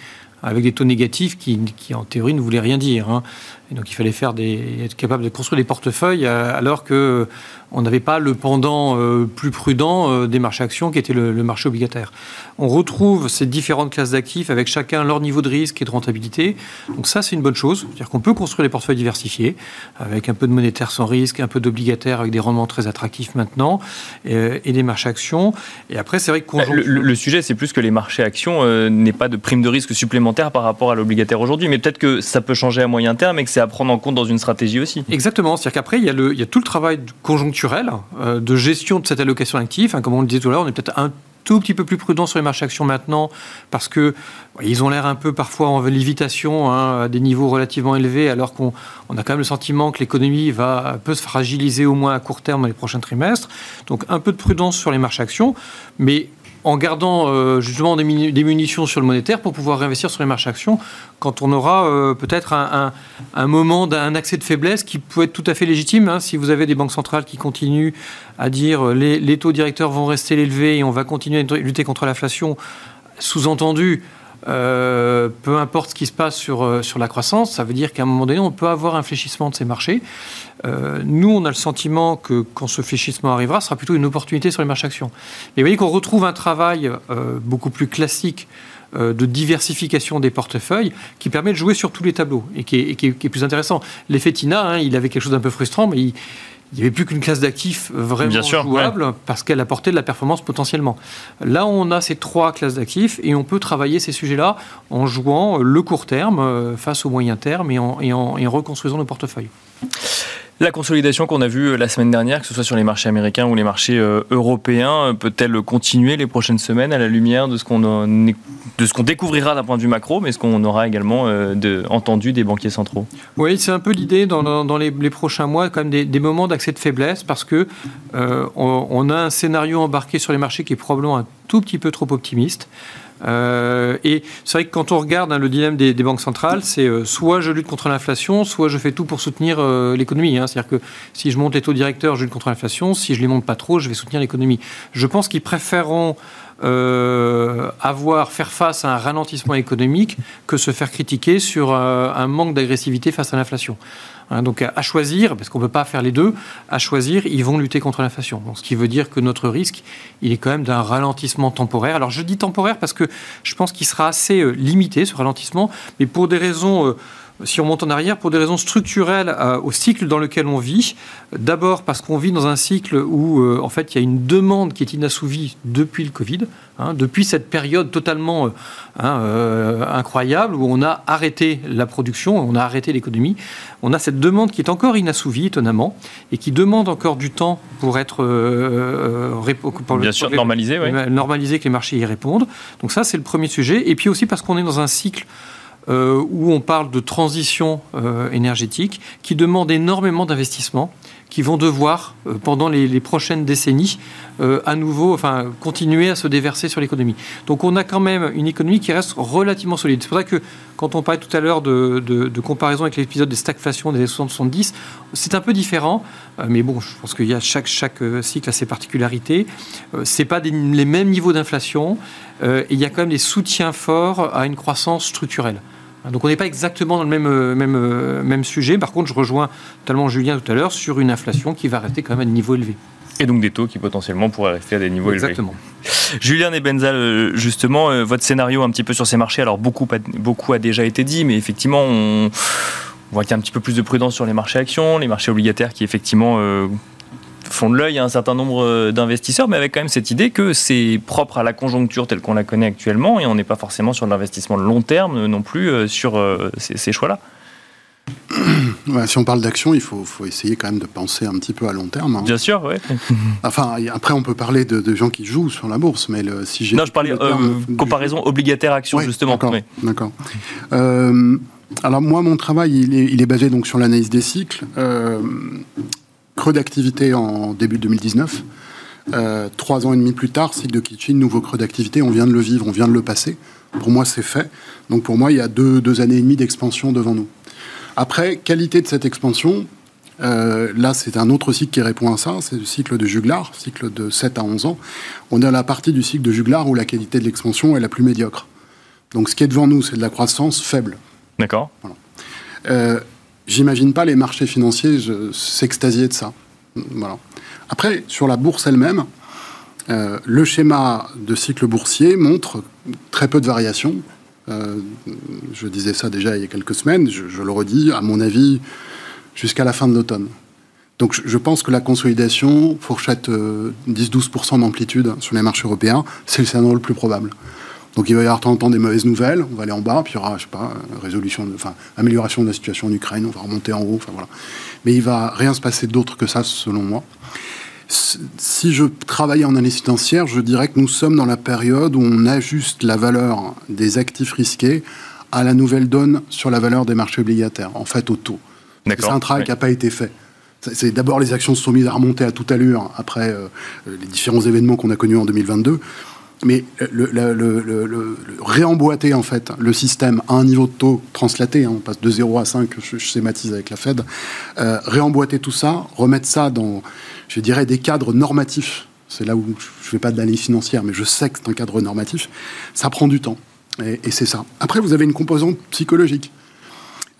avec des taux négatifs qui, qui en théorie, ne voulaient rien dire. Hein. Et donc, il fallait faire des, être capable de construire des portefeuilles euh, alors que on n'avait pas le pendant euh, plus prudent euh, des marchés actions qui était le, marché obligataire. On retrouve ces différentes classes d'actifs avec chacun leur niveau de risque et de rentabilité. Donc ça, c'est une bonne chose. C'est-à-dire qu'on peut construire des portefeuilles diversifiés avec un peu de monétaire sans risque, un peu d'obligataire avec des rendements très attractifs maintenant et, des marchés actions. Et après, c'est vrai que... Le, le, sujet, c'est plus que les marchés actions euh, n'aient pas de prime de risque supplémentaire par rapport à l'obligataire aujourd'hui. Mais peut-être que ça peut changer à moyen terme et que à prendre en compte dans une stratégie aussi. Exactement. C'est-à-dire qu'après, il, il y a tout le travail conjoncturel euh, de gestion de cette allocation active. Comme on le disait tout à l'heure, on est peut-être un tout petit peu plus prudent sur les marchés actions maintenant parce que ils ont l'air un peu parfois en lévitation hein, à des niveaux relativement élevés alors qu'on a quand même le sentiment que l'économie va peut se fragiliser au moins à court terme dans les prochains trimestres. Donc un peu de prudence sur les marchés actions, mais en gardant euh, justement des, munitions sur le monétaire pour pouvoir réinvestir sur les marchés actions quand on aura euh, peut-être un, moment d'un accès de faiblesse qui peut être tout à fait légitime. Hein. si vous avez des banques centrales qui continuent à dire euh, les, les taux directeurs vont rester élevés et on va continuer à lutter contre l'inflation, sous-entendu, euh, peu importe ce qui se passe sur, euh, sur la croissance, ça veut dire qu'à un moment donné, on peut avoir un fléchissement de ces marchés. Euh, nous, on a le sentiment que quand ce fléchissement arrivera, ce sera plutôt une opportunité sur les marchés actions. Mais vous voyez qu'on retrouve un travail beaucoup plus classique de diversification des portefeuilles qui permet de jouer sur tous les tableaux et qui est, plus intéressant. L'effet TINA, hein, il avait quelque chose d'un peu frustrant, mais il, il n'y avait plus qu'une classe d'actifs vraiment jouable parce qu'elle apportait de la performance potentiellement. Là, on a ces trois classes d'actifs et on peut travailler ces sujets-là en jouant le court terme euh, face au moyen terme et en, et en, et en reconstruisant nos portefeuilles. La consolidation qu'on a vue euh, la semaine dernière, que ce soit sur les marchés américains ou les marchés euh, européens, euh, peut-elle continuer les prochaines semaines à la lumière de ce qu'on de ce qu'on découvrira d'un point de vue macro, mais ce qu'on aura également entendu des banquiers centraux? Oui, c'est un peu l'idée dans, les, prochains mois, quand même des, moments d'accès de faiblesse, parce que on, a un scénario embarqué sur les marchés qui est probablement un tout petit peu trop optimiste. Euh, et c'est vrai que quand on regarde hein, le dilemme des, banques centrales, c'est euh, soit je lutte contre l'inflation, soit je fais tout pour soutenir euh, l'économie. Hein. C'est-à-dire que si je monte les taux directeurs, je lutte contre l'inflation. Si je les monte pas trop, je vais soutenir l'économie. Je pense qu'ils préféreront avoir faire face à un ralentissement économique que se faire critiquer sur un manque d'agressivité face à l'inflation. Hein, donc à, choisir, parce qu'on ne peut pas faire les deux, à choisir, ils vont lutter contre l'inflation. ce qui veut dire que notre risque, il est quand même d'un ralentissement temporaire. Alors je dis temporaire parce que je pense qu'il sera assez euh, limité, ce ralentissement, mais pour des raisons... Euh, si on monte en arrière, pour des raisons structurelles euh, au cycle dans lequel on vit. D'abord parce qu'on vit dans un cycle où, euh, en fait, il y a une demande qui est inassouvie depuis le Covid, hein, depuis cette période totalement euh, hein, incroyable où on a arrêté la production, on a arrêté l'économie. On a cette demande qui est encore inassouvie, étonnamment, et qui demande encore du temps pour être pour Bien sûr, normalisé, normaliser que les marchés y répondent. Donc ça, c'est le premier sujet. Et puis aussi parce qu'on est dans un cycle euh, où on parle de transition euh, énergétique qui demande énormément d'investissement qui vont devoir, euh, pendant les, prochaines décennies, à nouveau, enfin, continuer à se déverser sur l'économie. Donc on a quand même une économie qui reste relativement solide. C'est pour ça que quand on parlait tout à l'heure de, comparaison avec l'épisode des stagflations des années 70 c'est un peu différent, mais bon, je pense qu'il y a chaque, chaque cycle a ses particularités. c'est pas les mêmes niveaux d'inflation, et il y a quand même des soutiens forts à une croissance structurelle. Donc on n'est pas exactement dans le même, euh, même, euh, même sujet. Par contre, je rejoins totalement Julien tout à l'heure sur une inflation qui va rester quand même à des niveaux élevés. Et donc des taux qui potentiellement pourraient rester à des niveaux élevés. Exactement. Julien et Benzal, euh, justement, votre scénario un petit peu sur ces marchés, alors beaucoup, beaucoup a déjà été dit, mais effectivement, on, voit qu'il y a un petit peu plus de prudence sur les marchés actions, les marchés obligataires qui effectivement font de l'œil à un certain nombre euh, d'investisseurs, mais avec quand même cette idée que c'est propre à la conjoncture telle qu'on la connaît actuellement et on n'est pas forcément sur l'investissement de long terme non plus euh, sur euh, ces, choix-là. si on parle d'action, il faut, essayer quand même de penser un petit peu à long terme. Hein. Bien sûr, oui. enfin, après, on peut parler de, gens qui jouent sur la bourse, mais le, si j'ai. Non, je parlais comparaison obligataire-action, justement. D'accord. alors, moi, mon travail, il est, basé donc sur l'analyse des cycles creux d'activité en début 2019. Euh, trois ans et demi plus tard, cycle de Kitchen, nouveau creux d'activité, on vient de le vivre, on vient de le passer. Pour moi, c'est fait. Donc pour moi, il y a deux, deux années et demie d'expansion devant nous. Après, qualité de cette expansion, euh, là, c'est un autre cycle qui répond à ça, c'est le cycle de Juglar, cycle de 7 à 11 ans. On est à la partie du cycle de Juglar où la qualité de l'expansion est la plus médiocre. Donc ce qui est devant nous, c'est de la croissance faible. D'accord. Voilà. Euh, j'imagine pas les marchés financiers s'extasier de ça. Voilà. Après, sur la bourse elle-même, euh, le schéma de cycle boursier montre très peu de variations. Euh, je disais ça déjà il y a quelques semaines, je, le redis, à mon avis, jusqu'à la fin de l'automne. Donc je, pense que la consolidation, fourchette 10-12% euh, d'amplitude sur les marchés européens, c'est le scénario le plus probable. Donc il va y avoir temps temps des mauvaises nouvelles, on va aller en bas, puis il y aura, je sais pas, résolution, enfin, amélioration de la situation en Ukraine, on va remonter en haut, enfin voilà. Mais il va rien se passer d'autre que ça, selon moi. Si je travaillais en analyse financière, je dirais que nous sommes dans la période où on ajuste la valeur des actifs risqués à la nouvelle donne sur la valeur des marchés obligataires, en fait au taux. C'est un travail qui n'a pas été fait. C'est d'abord les actions se sont mises à remonter à toute allure après euh, les différents événements qu'on a connus en 2022 mais le, réemboîter en fait le système à un niveau de taux translaté, hein, on passe de 0 à 5, je, schématise avec la Fed, euh, réemboîter tout ça, remettre ça dans, je dirais, des cadres normatifs. C'est là où je ne fais pas de l'analyse financière, mais je sais que c'est un cadre normatif. Ça prend du temps. et c'est ça. Après, vous avez une composante psychologique.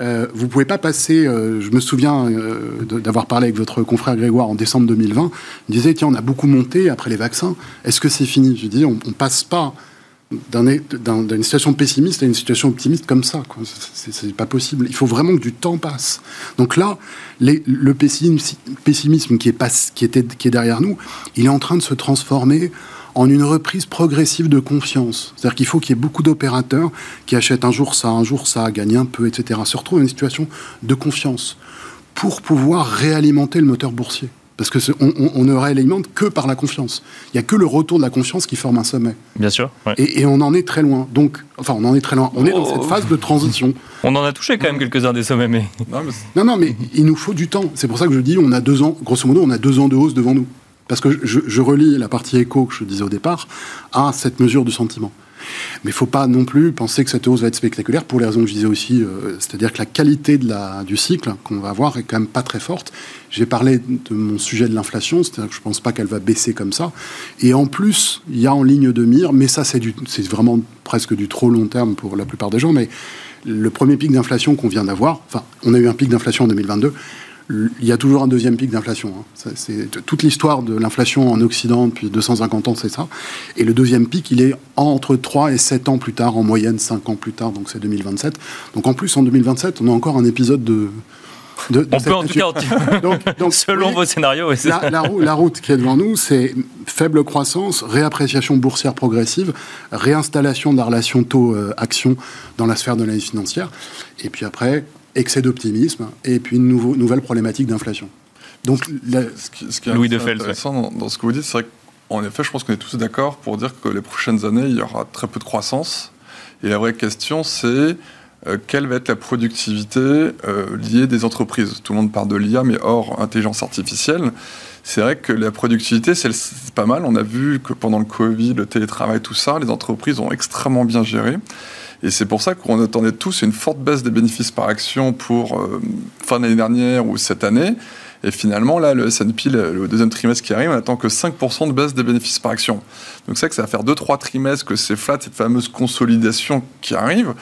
Euh, vous pouvez pas passer. Euh, je me souviens euh, d'avoir parlé avec votre confrère Grégoire en décembre 2020. Il disait tiens, on a beaucoup monté après les vaccins. Est-ce que c'est fini? Je dis on, on passe pas d'une situation pessimiste à une situation optimiste comme ça. C'est pas possible. Il faut vraiment que du temps passe. Donc là, le pessimisme, qui, est qui est derrière nous, il est en train de se transformer en une reprise progressive de confiance. C'est-à-dire qu'il faut qu'il y ait beaucoup d'opérateurs qui achètent un jour ça, un jour ça, gagnent un peu, etc. Se retrouvent dans une situation de confiance pour pouvoir réalimenter le moteur boursier. Parce que on, on, ne réalimente que par la confiance. Il n'y a que le retour de la confiance qui forme un sommet. Bien sûr. Et, on en est très loin. Donc, enfin, on en est très loin. On est dans cette oh. phase de transition. On en a touché quand même quelques-uns des sommets, mais... Non, non, mais il nous faut du temps. C'est pour ça que je dis, on a deux ans, grosso modo, on a deux ans de hausse devant nous. Parce que je, relis la partie écho que je disais au départ à cette mesure du sentiment. Mais il ne faut pas non plus penser que cette hausse va être spectaculaire pour les raisons que je disais aussi, euh, c'est-à-dire que la qualité du cycle qu'on va avoir est quand même pas très forte. J'ai parlé de mon sujet de l'inflation, c'est-à-dire que je ne pense pas qu'elle va baisser comme ça. Et en plus, il y a en ligne de mire, mais ça c'est vraiment presque du trop long terme pour la plupart des gens, mais le premier pic d'inflation qu'on vient d'avoir, enfin on a eu un pic d'inflation en 2022, il y a toujours un deuxième pic d'inflation. Hein. C'est toute l'histoire de l'inflation en Occident depuis 250 ans, c'est ça. Et le deuxième pic, il est entre 3 et 7 ans plus tard, en moyenne 5 ans plus tard, donc c'est 2027. Donc en plus, en 2027, on a encore un épisode de, de, on peut en tout cas, donc, selon vos scénarios. La, la, la, route qui est devant nous, c'est faible croissance, réappréciation boursière progressive, réinstallation de la relation taux-action dans la sphère de l'analyse financière, et puis après, excès d'optimisme et puis une nouvelle problématique d'inflation. Donc, ce qui, ce qui est Louis intéressant dans, ce que vous dites, c'est qu'en effet, je pense qu'on est tous d'accord pour dire que les prochaines années, il y aura très peu de croissance. Et la vraie question, c'est quelle va être la productivité liée des entreprises? Tout le monde parle de l'IA, mais hors intelligence artificielle c'est vrai que la productivité, c'est pas mal. On a vu que pendant le Covid, le télétravail, tout ça, les entreprises ont extrêmement bien géré. Et c'est pour ça qu'on attendait tous une forte baisse des bénéfices par action pour euh, fin d'année dernière ou cette année. Et finalement, là, le S&P, le, deuxième trimestre qui arrive, on attend que 5% de baisse des bénéfices par action. Donc c'est vrai que ça va faire 2-3 trimestres que c'est flat, cette fameuse consolidation qui arrive.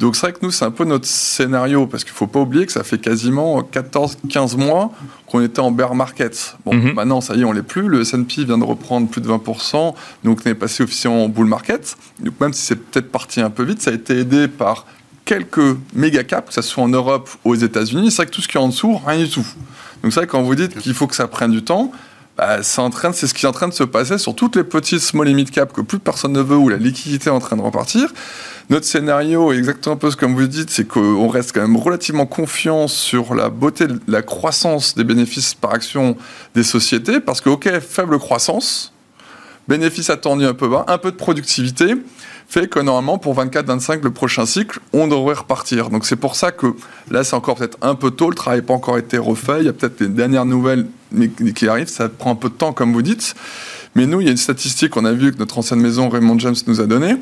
Donc c'est vrai que nous, c'est un peu notre scénario, parce qu'il ne faut pas oublier que ça fait quasiment 14-15 mois qu'on était en bear market. Bon, mhm. maintenant, ça y est, on l'est plus. Le S&P vient de reprendre plus de 20%, donc on est passé officiellement en bull market. Donc même si c'est peut-être parti un peu vite, ça a été aidé par quelques méga caps, que ce soit en Europe ou aux États-Unis. C'est vrai que tout ce qui est en dessous, rien du tout. Donc c'est vrai quand vous dites qu'il faut que ça prenne du temps, bah, c'est ce qui est en train de se passer sur toutes les petites small mid cap que plus personne ne veut, où la liquidité est en train de repartir. Notre scénario est exactement un peu ce que vous dites, c'est qu'on reste quand même relativement confiant sur la beauté, la croissance des bénéfices par action des sociétés, parce que, ok, faible croissance, bénéfices attendus un peu bas, un peu de productivité, fait que normalement, pour 24-25, le prochain cycle, on devrait repartir. Donc c'est pour ça que là, c'est encore peut-être un peu tôt, le travail n'a pas encore été refait, il y a peut-être les dernières nouvelles qui arrivent, ça prend un peu de temps, comme vous dites. Mais nous, il y a une statistique qu'on a vue que notre ancienne maison Raymond James nous a donnée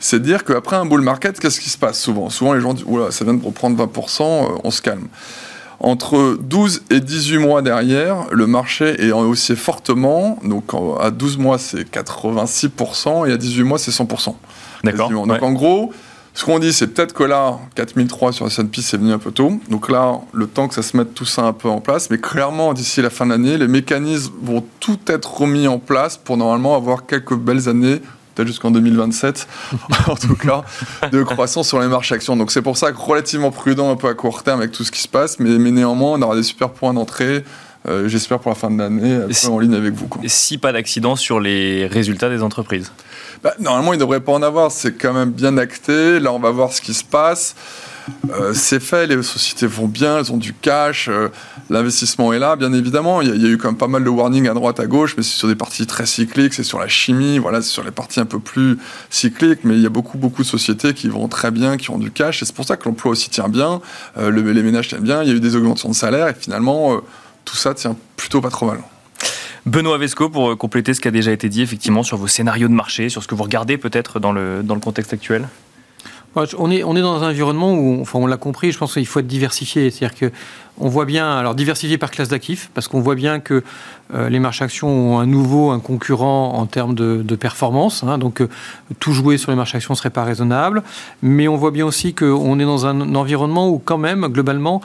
c'est de dire qu'après un bull market, qu'est-ce qui se passe souvent? Souvent, les gens disent Oula, ça vient de reprendre 20%, euh, on se calme. Entre 12 et 18 mois derrière, le marché est haussé fortement. Donc à 12 mois, c'est 86%, et à 18 mois, c'est 100%. D'accord. Donc en gros, ce qu'on dit, c'est peut-être que là, 4003 sur S&P, c'est venu un peu tôt. Donc là, le temps que ça se mette tout ça un peu en place. Mais clairement, d'ici la fin de l'année, les mécanismes vont tout être remis en place pour normalement avoir quelques belles années jusqu'en 2027, en tout cas, de croissance sur les marchés actions. Donc c'est pour ça que relativement prudent un peu à court terme avec tout ce qui se passe, mais, mais néanmoins, on aura des super points d'entrée. Euh, j'espère pour la fin de l'année, en ligne avec vous. Si pas d'accident sur les résultats des entreprises. Bah, Normalement, il ne devrait pas en avoir. C'est quand même bien acté. Là, on va voir ce qui se passe. Euh, c'est fait, les sociétés vont bien, elles ont du cash, euh, l'investissement est là, bien évidemment. Il y, a eu quand même pas mal de warnings à droite, à gauche, mais c'est sur des parties très cycliques, c'est sur la chimie, voilà, c'est sur les parties un peu plus cycliques, mais il y a beaucoup, beaucoup de sociétés qui vont très bien, qui ont du cash, et c'est pour ça que l'emploi aussi tient bien, euh, les ménages tiennent bien, il y a eu des augmentations de salaire, et finalement, tout ça tient plutôt pas trop mal. Benoît Vesco, pour compléter ce qui a déjà été dit, effectivement, sur vos scénarios de marché, sur ce que vous regardez peut-être dans le, dans le contexte actuel? On est, on est dans un environnement où, enfin, on l'a compris, je pense qu'il faut être diversifié. C'est-à-dire que on voit bien, alors diversifié par classe d'actifs, parce qu'on voit bien que euh, les marchés actions ont un nouveau, un concurrent en termes de, performance. Hein. donc euh, tout jouer sur les marchés actions ne serait pas raisonnable. Mais on voit bien aussi qu'on est dans un environnement où quand même, globalement,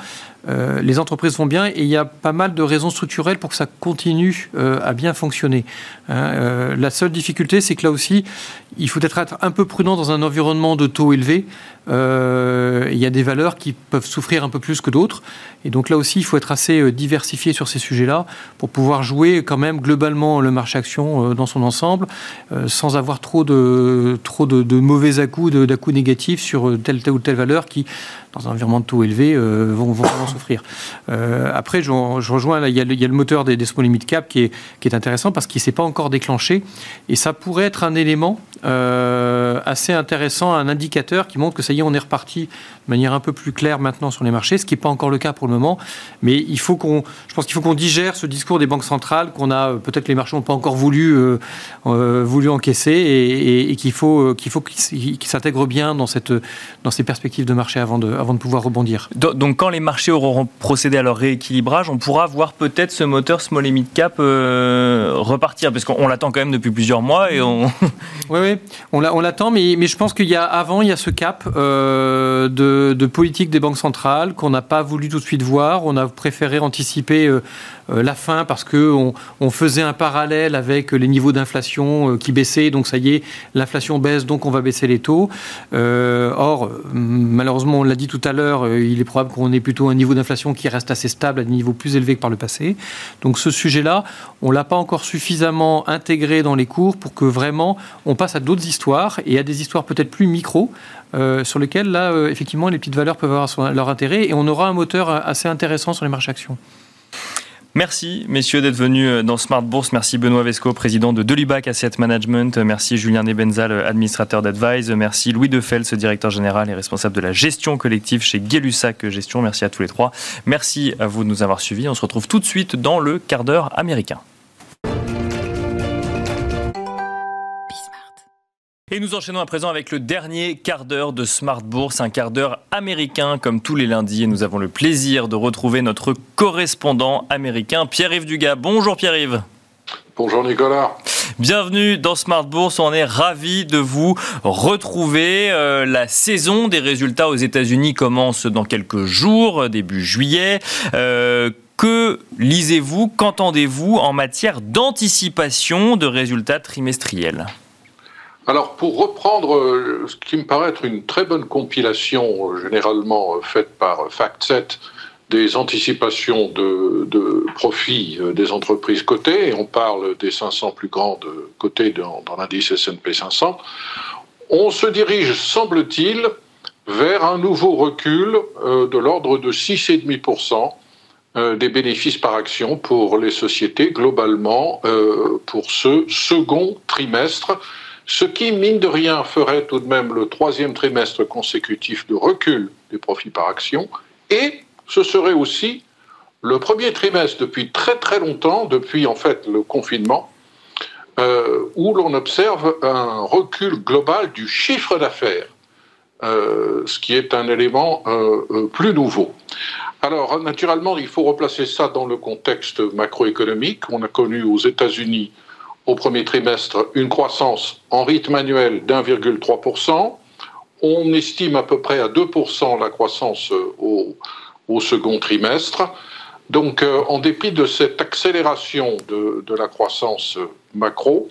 euh, les entreprises vont bien et il y a pas mal de raisons structurelles pour que ça continue à bien fonctionner. Hein. la seule difficulté, c'est que là aussi, il faut être un peu prudent dans un environnement de taux élevés. il y a des valeurs qui peuvent souffrir un peu plus que d'autres. Et donc là aussi, il faut être assez diversifié sur ces sujets-là pour pouvoir jouer quand même globalement le marché action euh, dans son ensemble, euh, sans avoir trop de, mauvais à-coups, négatifs sur euh, telle, ou telle valeur qui, dans un environnement de taux élevé, vont, vraiment souffrir. après, je, rejoins, là, il, y a le, moteur des, des small limit cap qui est, qui est intéressant parce qu'il ne s'est pas encore déclenché et ça pourrait être un élément assez intéressant, un indicateur qui montre que ça y est, on est reparti de manière un peu plus claire maintenant sur les marchés, ce qui n'est pas encore le cas pour le moment. Mais il faut qu'on, je pense qu'il faut qu'on digère ce discours des banques centrales qu'on a euh, peut-être les marchés n'ont pas encore voulu, euh, euh, voulu encaisser et, qu'il faut qu'il faut qu'ils s'intègrent bien dans, cette, dans ces perspectives de marché avant de, avant de pouvoir rebondir. Donc quand les marchés auront procédé à leur rééquilibrage, on pourra voir peut-être ce moteur small et mid cap repartir, parce qu'on l'attend quand même depuis plusieurs mois et on... oui, oui, on l'attend, mais, je pense qu'il y a avant, il y a ce cap de, de, politique des banques centrales qu'on n'a pas voulu tout de suite voir. On a préféré anticiper la fin parce que on, faisait un parallèle avec les niveaux d'inflation euh, qui baissaient, donc ça y est, l'inflation baisse, donc on va baisser les taux. Euh, or, malheureusement, on l'a dit tout à l'heure, euh, il est probable qu'on ait plutôt un niveau d'inflation qui reste assez stable à des niveaux plus élevés que par le passé. Donc ce sujet-là, on l'a pas encore suffisamment intégré dans les cours pour que vraiment on passe à d'autres histoires et à des histoires peut-être plus micro. sur lesquelles, là, effectivement, les petites valeurs peuvent avoir leur intérêt et on aura un moteur assez intéressant sur les marchés actions. Merci, messieurs, d'être venus euh, dans Smart Bourse. Merci Benoît Vesco, président de Delibac Asset Management. Merci Julien Nebenzal, administrateur d'Advise. Merci Louis Defels, directeur général et responsable de la gestion collective chez Gay-Lussac Gestion. Merci à tous les trois. Merci à vous de nous avoir suivis. On se retrouve tout de suite dans le quart d'heure américain. Et nous enchaînons à présent avec le dernier quart d'heure de Smart Bourse, un quart d'heure américain comme tous les lundis. Et nous avons le plaisir de retrouver notre correspondant américain, Pierre-Yves Dugas. Bonjour Pierre-Yves. Bonjour Nicolas. Bienvenue dans Smart Bourse. On est ravi de vous retrouver. Euh, la saison des résultats aux États-Unis commence dans quelques jours, début juillet. Euh, que lisez-vous, qu'entendez-vous en matière d'anticipation de résultats trimestriels? Alors, pour reprendre euh, ce qui me paraît être une très bonne compilation, euh, généralement euh, faite par FactSet, des anticipations de, de profits des entreprises cotées, et on parle des 500 plus grandes cotées dans, dans l'indice S&P 500, on se dirige, semble-t-il, vers un nouveau recul de l'ordre de 6,5% des bénéfices par action pour les sociétés globalement pour ce second trimestre ce qui, mine de rien, ferait tout de même le troisième trimestre consécutif de recul des profits par action, et ce serait aussi le premier trimestre depuis très très longtemps, depuis en fait le confinement, euh, où l'on observe un recul global du chiffre d'affaires, euh, ce qui est un élément euh, plus nouveau. Alors, naturellement, il faut replacer ça dans le contexte macroéconomique. On a connu aux États-Unis au premier trimestre une croissance en rythme annuel d'1,3%. On estime à peu près à 2% la croissance euh, au, second trimestre. Donc, euh, en dépit de cette accélération de, la croissance macro,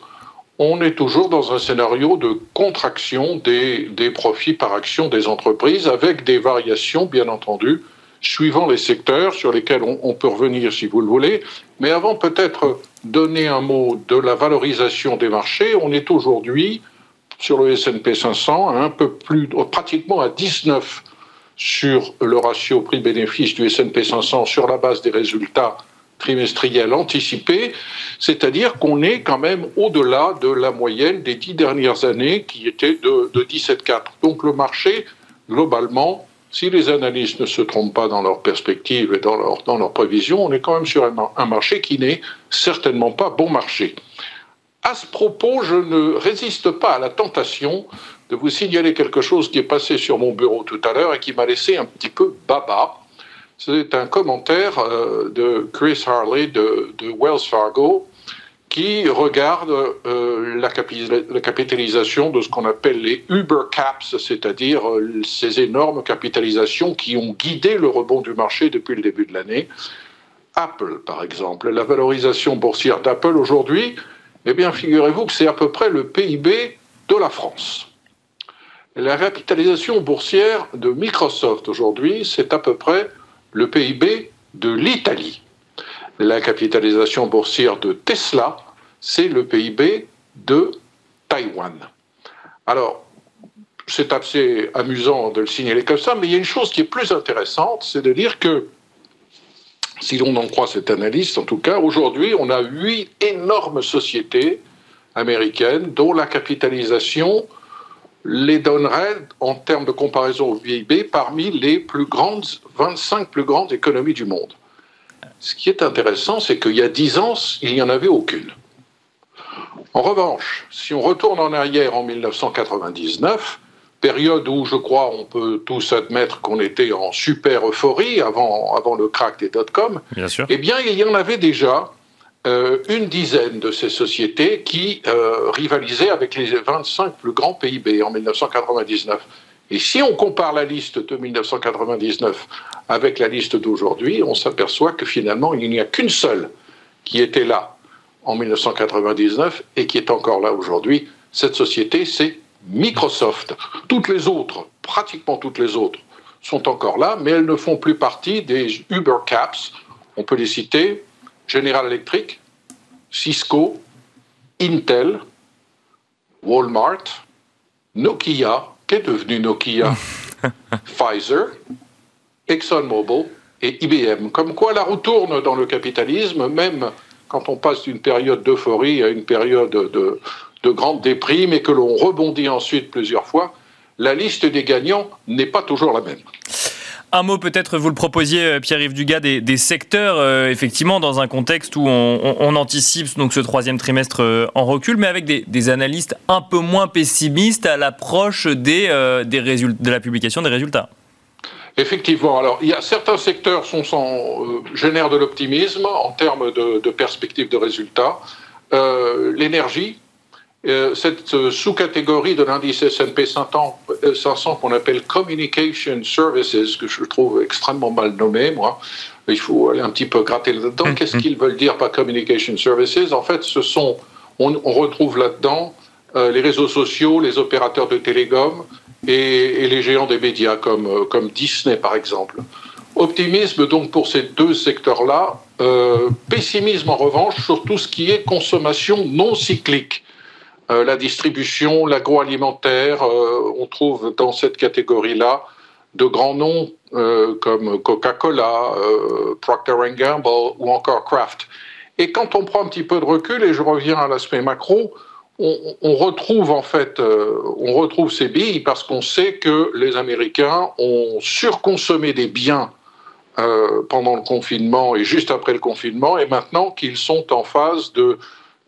on est toujours dans un scénario de contraction des, profits par action des entreprises, avec des variations, bien entendu, suivant les secteurs sur lesquels on peut revenir si vous le voulez. Mais avant peut-être donner un mot de la valorisation des marchés, on est aujourd'hui sur le S&P 500 un peu plus, pratiquement à 19 sur le ratio prix-bénéfice du S&P 500 sur la base des résultats trimestriels anticipés, c'est-à-dire qu'on est quand même au-delà de la moyenne des dix dernières années qui était de, de 17,4. Donc le marché, globalement, si les analystes ne se trompent pas dans leurs perspectives et dans leurs dans leur prévisions, on est quand même sur un, un marché qui n'est certainement pas bon marché. À ce propos, je ne résiste pas à la tentation de vous signaler quelque chose qui est passé sur mon bureau tout à l'heure et qui m'a laissé un petit peu baba. C'est un commentaire euh, de Chris Harley de, de Wells Fargo qui regarde euh, la, capitalisation de ce qu'on appelle les Uber Caps, c'est-à-dire euh, ces énormes capitalisations qui ont guidé le rebond du marché depuis le début de l'année. Apple, par exemple, la valorisation boursière d'Apple aujourd'hui, eh bien, figurez-vous que c'est à peu près le PIB de la France. La capitalisation boursière de Microsoft aujourd'hui, c'est à peu près le PIB de l'Italie la capitalisation boursière de Tesla, c'est le PIB de Taïwan. Alors, c'est assez amusant de le signaler comme ça, mais il y a une chose qui est plus intéressante, c'est de dire que, si l'on en croit cette analyste, en tout cas, aujourd'hui, on a huit énormes sociétés américaines dont la capitalisation les donnerait, en termes de comparaison au PIB, parmi les plus grandes, 25 plus grandes économies du monde. Ce qui est intéressant, c'est qu'il y a dix ans, il n'y en avait aucune. En revanche, si on retourne en arrière en 1999, période où je crois on peut tous admettre qu'on était en super euphorie avant, avant le crack des dot-com, eh bien il y en avait déjà euh, une dizaine de ces sociétés qui euh, rivalisaient avec les 25 plus grands PIB en 1999. Et si on compare la liste de 1999 avec la liste d'aujourd'hui, on s'aperçoit que finalement, il n'y a qu'une seule qui était là en 1999 et qui est encore là aujourd'hui. Cette société, c'est Microsoft. Toutes les autres, pratiquement toutes les autres, sont encore là, mais elles ne font plus partie des Uber Caps. On peut les citer General Electric, Cisco, Intel, Walmart, Nokia, qu'est devenu Nokia? Pfizer, ExxonMobil et IBM. Comme quoi la roue tourne dans le capitalisme, même quand on passe d'une période d'euphorie à une période de, de grande déprime et que l'on rebondit ensuite plusieurs fois, la liste des gagnants n'est pas toujours la même. Un mot peut-être, vous le proposiez, euh, Pierre-Yves Dugas, des, secteurs, euh, effectivement, dans un contexte où on, anticipe ce troisième trimestre euh, en recul, mais avec des, analystes un peu moins pessimistes à l'approche de la publication des résultats. Effectivement. Alors, il y a certains secteurs sont sont génèrent de l'optimisme en termes de, perspectives de résultats. L'énergie, euh, cette euh, sous-catégorie de l'indice S&P 500, euh, qu'on appelle Communication Services, que je trouve extrêmement mal nommé, moi, il faut aller un petit peu gratter là-dedans. Mm-hmm. Qu'est-ce qu'ils veulent dire par Communication Services? En fait, ce sont, on, retrouve là-dedans les réseaux sociaux, les opérateurs de télécom et, les géants des médias comme, comme Disney, par exemple. Optimisme donc pour ces deux secteurs-là, pessimisme en revanche sur tout ce qui est consommation non cyclique. Euh, la distribution, l'agroalimentaire, euh, on trouve dans cette catégorie-là de grands noms euh, comme Coca-Cola, Procter Gamble ou encore Kraft. Et quand on prend un petit peu de recul, et je reviens à l'aspect macro, on, retrouve en fait, on retrouve ces billes parce qu'on sait que les Américains ont surconsommé des biens pendant le confinement et juste après le confinement, et maintenant qu'ils sont en phase de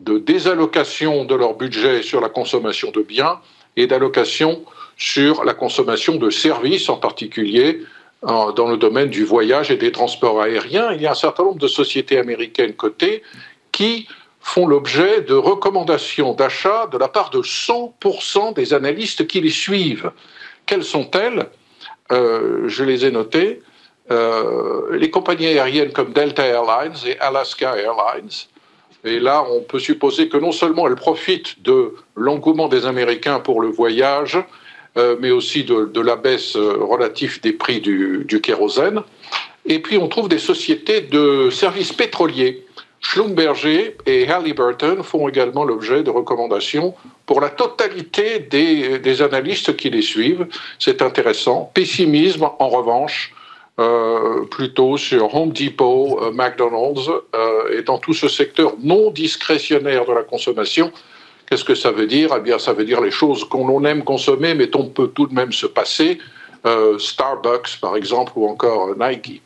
de désallocation de leur budget sur la consommation de biens et d'allocation sur la consommation de services, en particulier dans le domaine du voyage et des transports aériens. Il y a un certain nombre de sociétés américaines cotées qui font l'objet de recommandations d'achat de la part de 100% des analystes qui les suivent. Quelles sont-elles? Euh, Je les ai notées. Euh, les compagnies aériennes comme Delta Airlines et Alaska Airlines, et là, on peut supposer que non seulement elle profite de l'engouement des Américains pour le voyage, euh, mais aussi de, la baisse euh, relative des prix du, kérosène. Et puis, on trouve des sociétés de services pétroliers. Schlumberger et Halliburton font également l'objet de recommandations pour la totalité des, des analystes qui les suivent. C'est intéressant. Pessimisme, en revanche, euh, plutôt sur Home Depot, euh, McDonald's, euh, et dans tout ce secteur non discrétionnaire de la consommation. Qu'est-ce que ça veut dire? Eh bien, ça veut dire les choses qu'on aime consommer, mais on peut tout de même se passer. Starbucks, par exemple, ou encore Nike.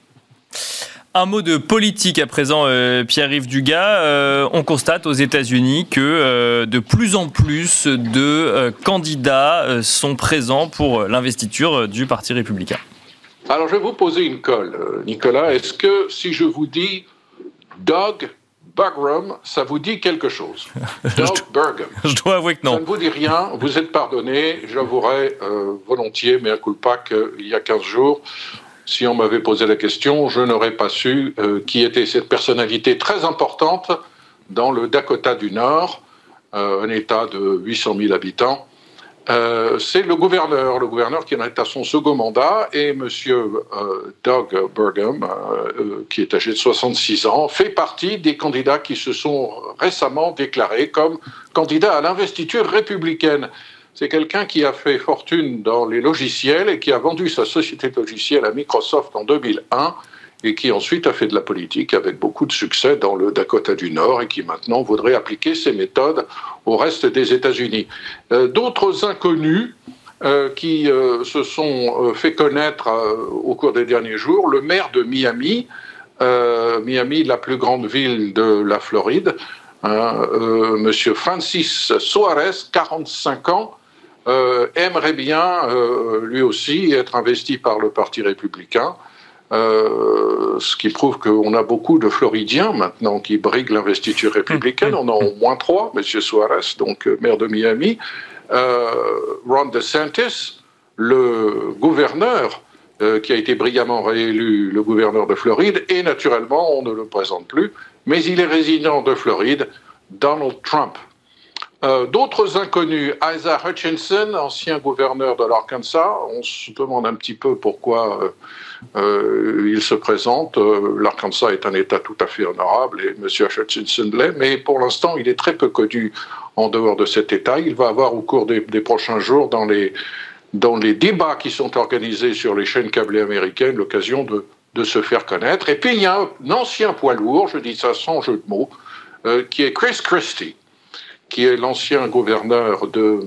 Un mot de politique à présent, Pierre-Yves Dugas. on constate aux États-Unis que de plus en plus de candidats sont présents pour l'investiture du Parti républicain. Alors, je vais vous poser une colle, euh, Nicolas. Est-ce que si je vous dis Doug Bugram, ça vous dit quelque chose? Doug Burgum. Je dois avouer que non. Ça ne vous dit rien, vous êtes pardonné. J'avouerai euh, volontiers, mais à coup pas qu'il y a 15 jours, si on m'avait posé la question, je n'aurais pas su euh, qui était cette personnalité très importante dans le Dakota du Nord, un État de 800 000 habitants, euh, c'est le gouverneur, le gouverneur qui en est à son second mandat, et M. Euh, Doug Burgum, euh, qui est âgé de 66 ans, fait partie des candidats qui se sont récemment déclarés comme candidats à l'investiture républicaine. C'est quelqu'un qui a fait fortune dans les logiciels et qui a vendu sa société de logiciels à Microsoft en 2001 et qui ensuite a fait de la politique avec beaucoup de succès dans le Dakota du Nord et qui maintenant voudrait appliquer ces méthodes au reste des États-Unis. Euh, d'autres inconnus euh, qui euh, se sont fait connaître au cours des derniers jours, le maire de Miami, Miami, la plus grande ville de la Floride, hein, Monsieur Francis Suarez, 45 ans, aimerait bien lui aussi être investi par le Parti républicain. Euh, ce qui prouve qu'on a beaucoup de Floridiens maintenant qui briguent l'investiture républicaine. On en a au moins trois, M. Suarez, donc euh, maire de Miami, euh, Ron DeSantis, le gouverneur qui a été brillamment réélu, le gouverneur de Floride, et naturellement, on ne le présente plus, mais il est résident de Floride, Donald Trump. D'autres inconnus, Isaiah Hutchinson, ancien gouverneur de l'Arkansas, on se demande un petit peu pourquoi euh, il se présente. Euh, L'Arkansas est un État tout à fait honorable et M. Hutchinson l'est, mais pour l'instant, il est très peu connu en dehors de cet État. Il va avoir au cours des, prochains jours, dans les, débats qui sont organisés sur les chaînes câblées américaines, l'occasion de se faire connaître. Et puis il y a un ancien poids lourd, je dis ça sans jeu de mots, euh, qui est Chris Christie, qui est l'ancien gouverneur de,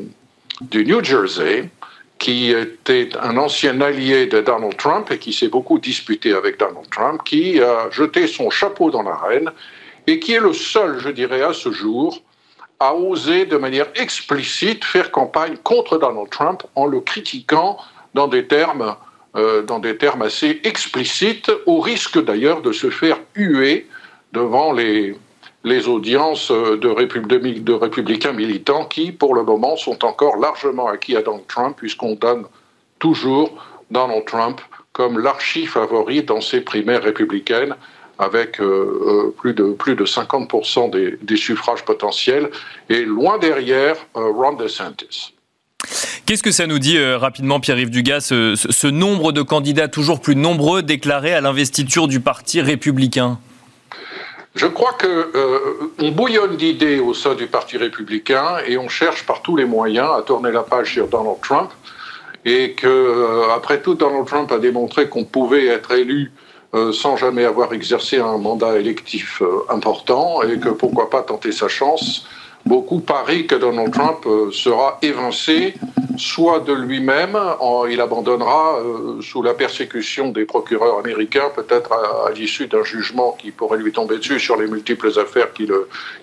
du New Jersey, qui était un ancien allié de Donald Trump et qui s'est beaucoup disputé avec Donald Trump, qui a jeté son chapeau dans l'arène et qui est le seul, je dirais, à ce jour, à oser de manière explicite faire campagne contre Donald Trump en le critiquant dans des termes, euh, dans des termes assez explicites, au risque d'ailleurs de se faire huer devant les, les audiences de, de, républicains militants qui, pour le moment, sont encore largement acquis à Donald Trump, puisqu'on donne toujours Donald Trump comme l'archi-favori dans ces primaires républicaines, avec euh, euh, plus, de, plus de 50% des, suffrages potentiels, et loin derrière euh, Ron DeSantis. Qu'est-ce que ça nous dit rapidement, Pierre-Yves Dugas, ce, nombre de candidats toujours plus nombreux déclarés à l'investiture du Parti républicain? Je crois qu'on euh, bouillonne d'idées au sein du Parti républicain et on cherche par tous les moyens à tourner la page sur Donald Trump. Et que, euh, après tout, Donald Trump a démontré qu'on pouvait être élu euh, sans jamais avoir exercé un mandat électif important et que pourquoi pas tenter sa chance beaucoup parient que Donald Trump euh, sera évincé, soit de lui-même, il abandonnera euh, sous la persécution des procureurs américains, peut-être à, l'issue d'un jugement qui pourrait lui tomber dessus sur les multiples affaires qu'il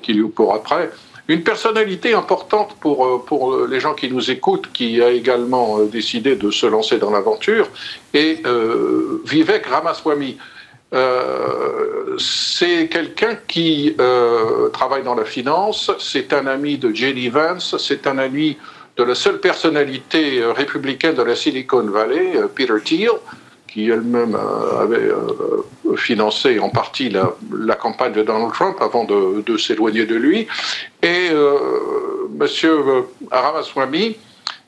qui lui courent après. Une personnalité importante pour, euh, pour les gens qui nous écoutent, qui a également décidé de se lancer dans l'aventure, est Vivek Ramaswamy. Euh, c'est quelqu'un qui euh, travaille dans la finance, c'est un ami de Jenny Vance, c'est un ami de la seule personnalité euh, républicaine de la Silicon Valley, Peter Thiel, qui elle-même avait financé en partie la, campagne de Donald Trump avant de, s'éloigner de lui. Et M. Ramaswamy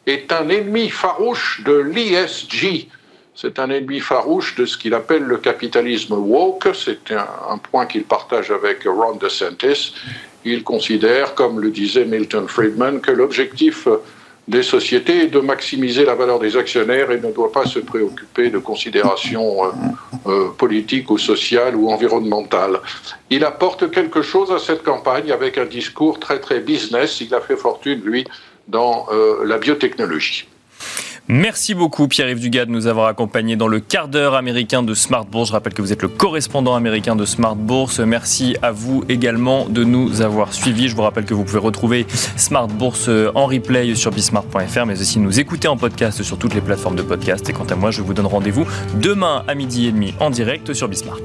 est un ennemi farouche de l'ISG, c'est un ennemi farouche de ce qu'il appelle le capitalisme woke. C'est un, point qu'il partage avec Ron DeSantis. Il considère, comme le disait Milton Friedman, que l'objectif des sociétés est de maximiser la valeur des actionnaires et ne doit pas se préoccuper de considérations euh, euh, politiques ou sociales ou environnementales. Il apporte quelque chose à cette campagne avec un discours très très business. Il a fait fortune, lui, dans euh, la biotechnologie. Merci beaucoup Pierre-Yves Dugas de nous avoir accompagnés dans le quart d'heure américain de Smart Bourse. Je rappelle que vous êtes le correspondant américain de Smart Bourse. Merci à vous également de nous avoir suivis. Je vous rappelle que vous pouvez retrouver Smart Bourse en replay sur bismart.fr, mais aussi nous écouter en podcast sur toutes les plateformes de podcast. Et quant à moi, je vous donne rendez-vous demain à midi et demi en direct sur Bismart.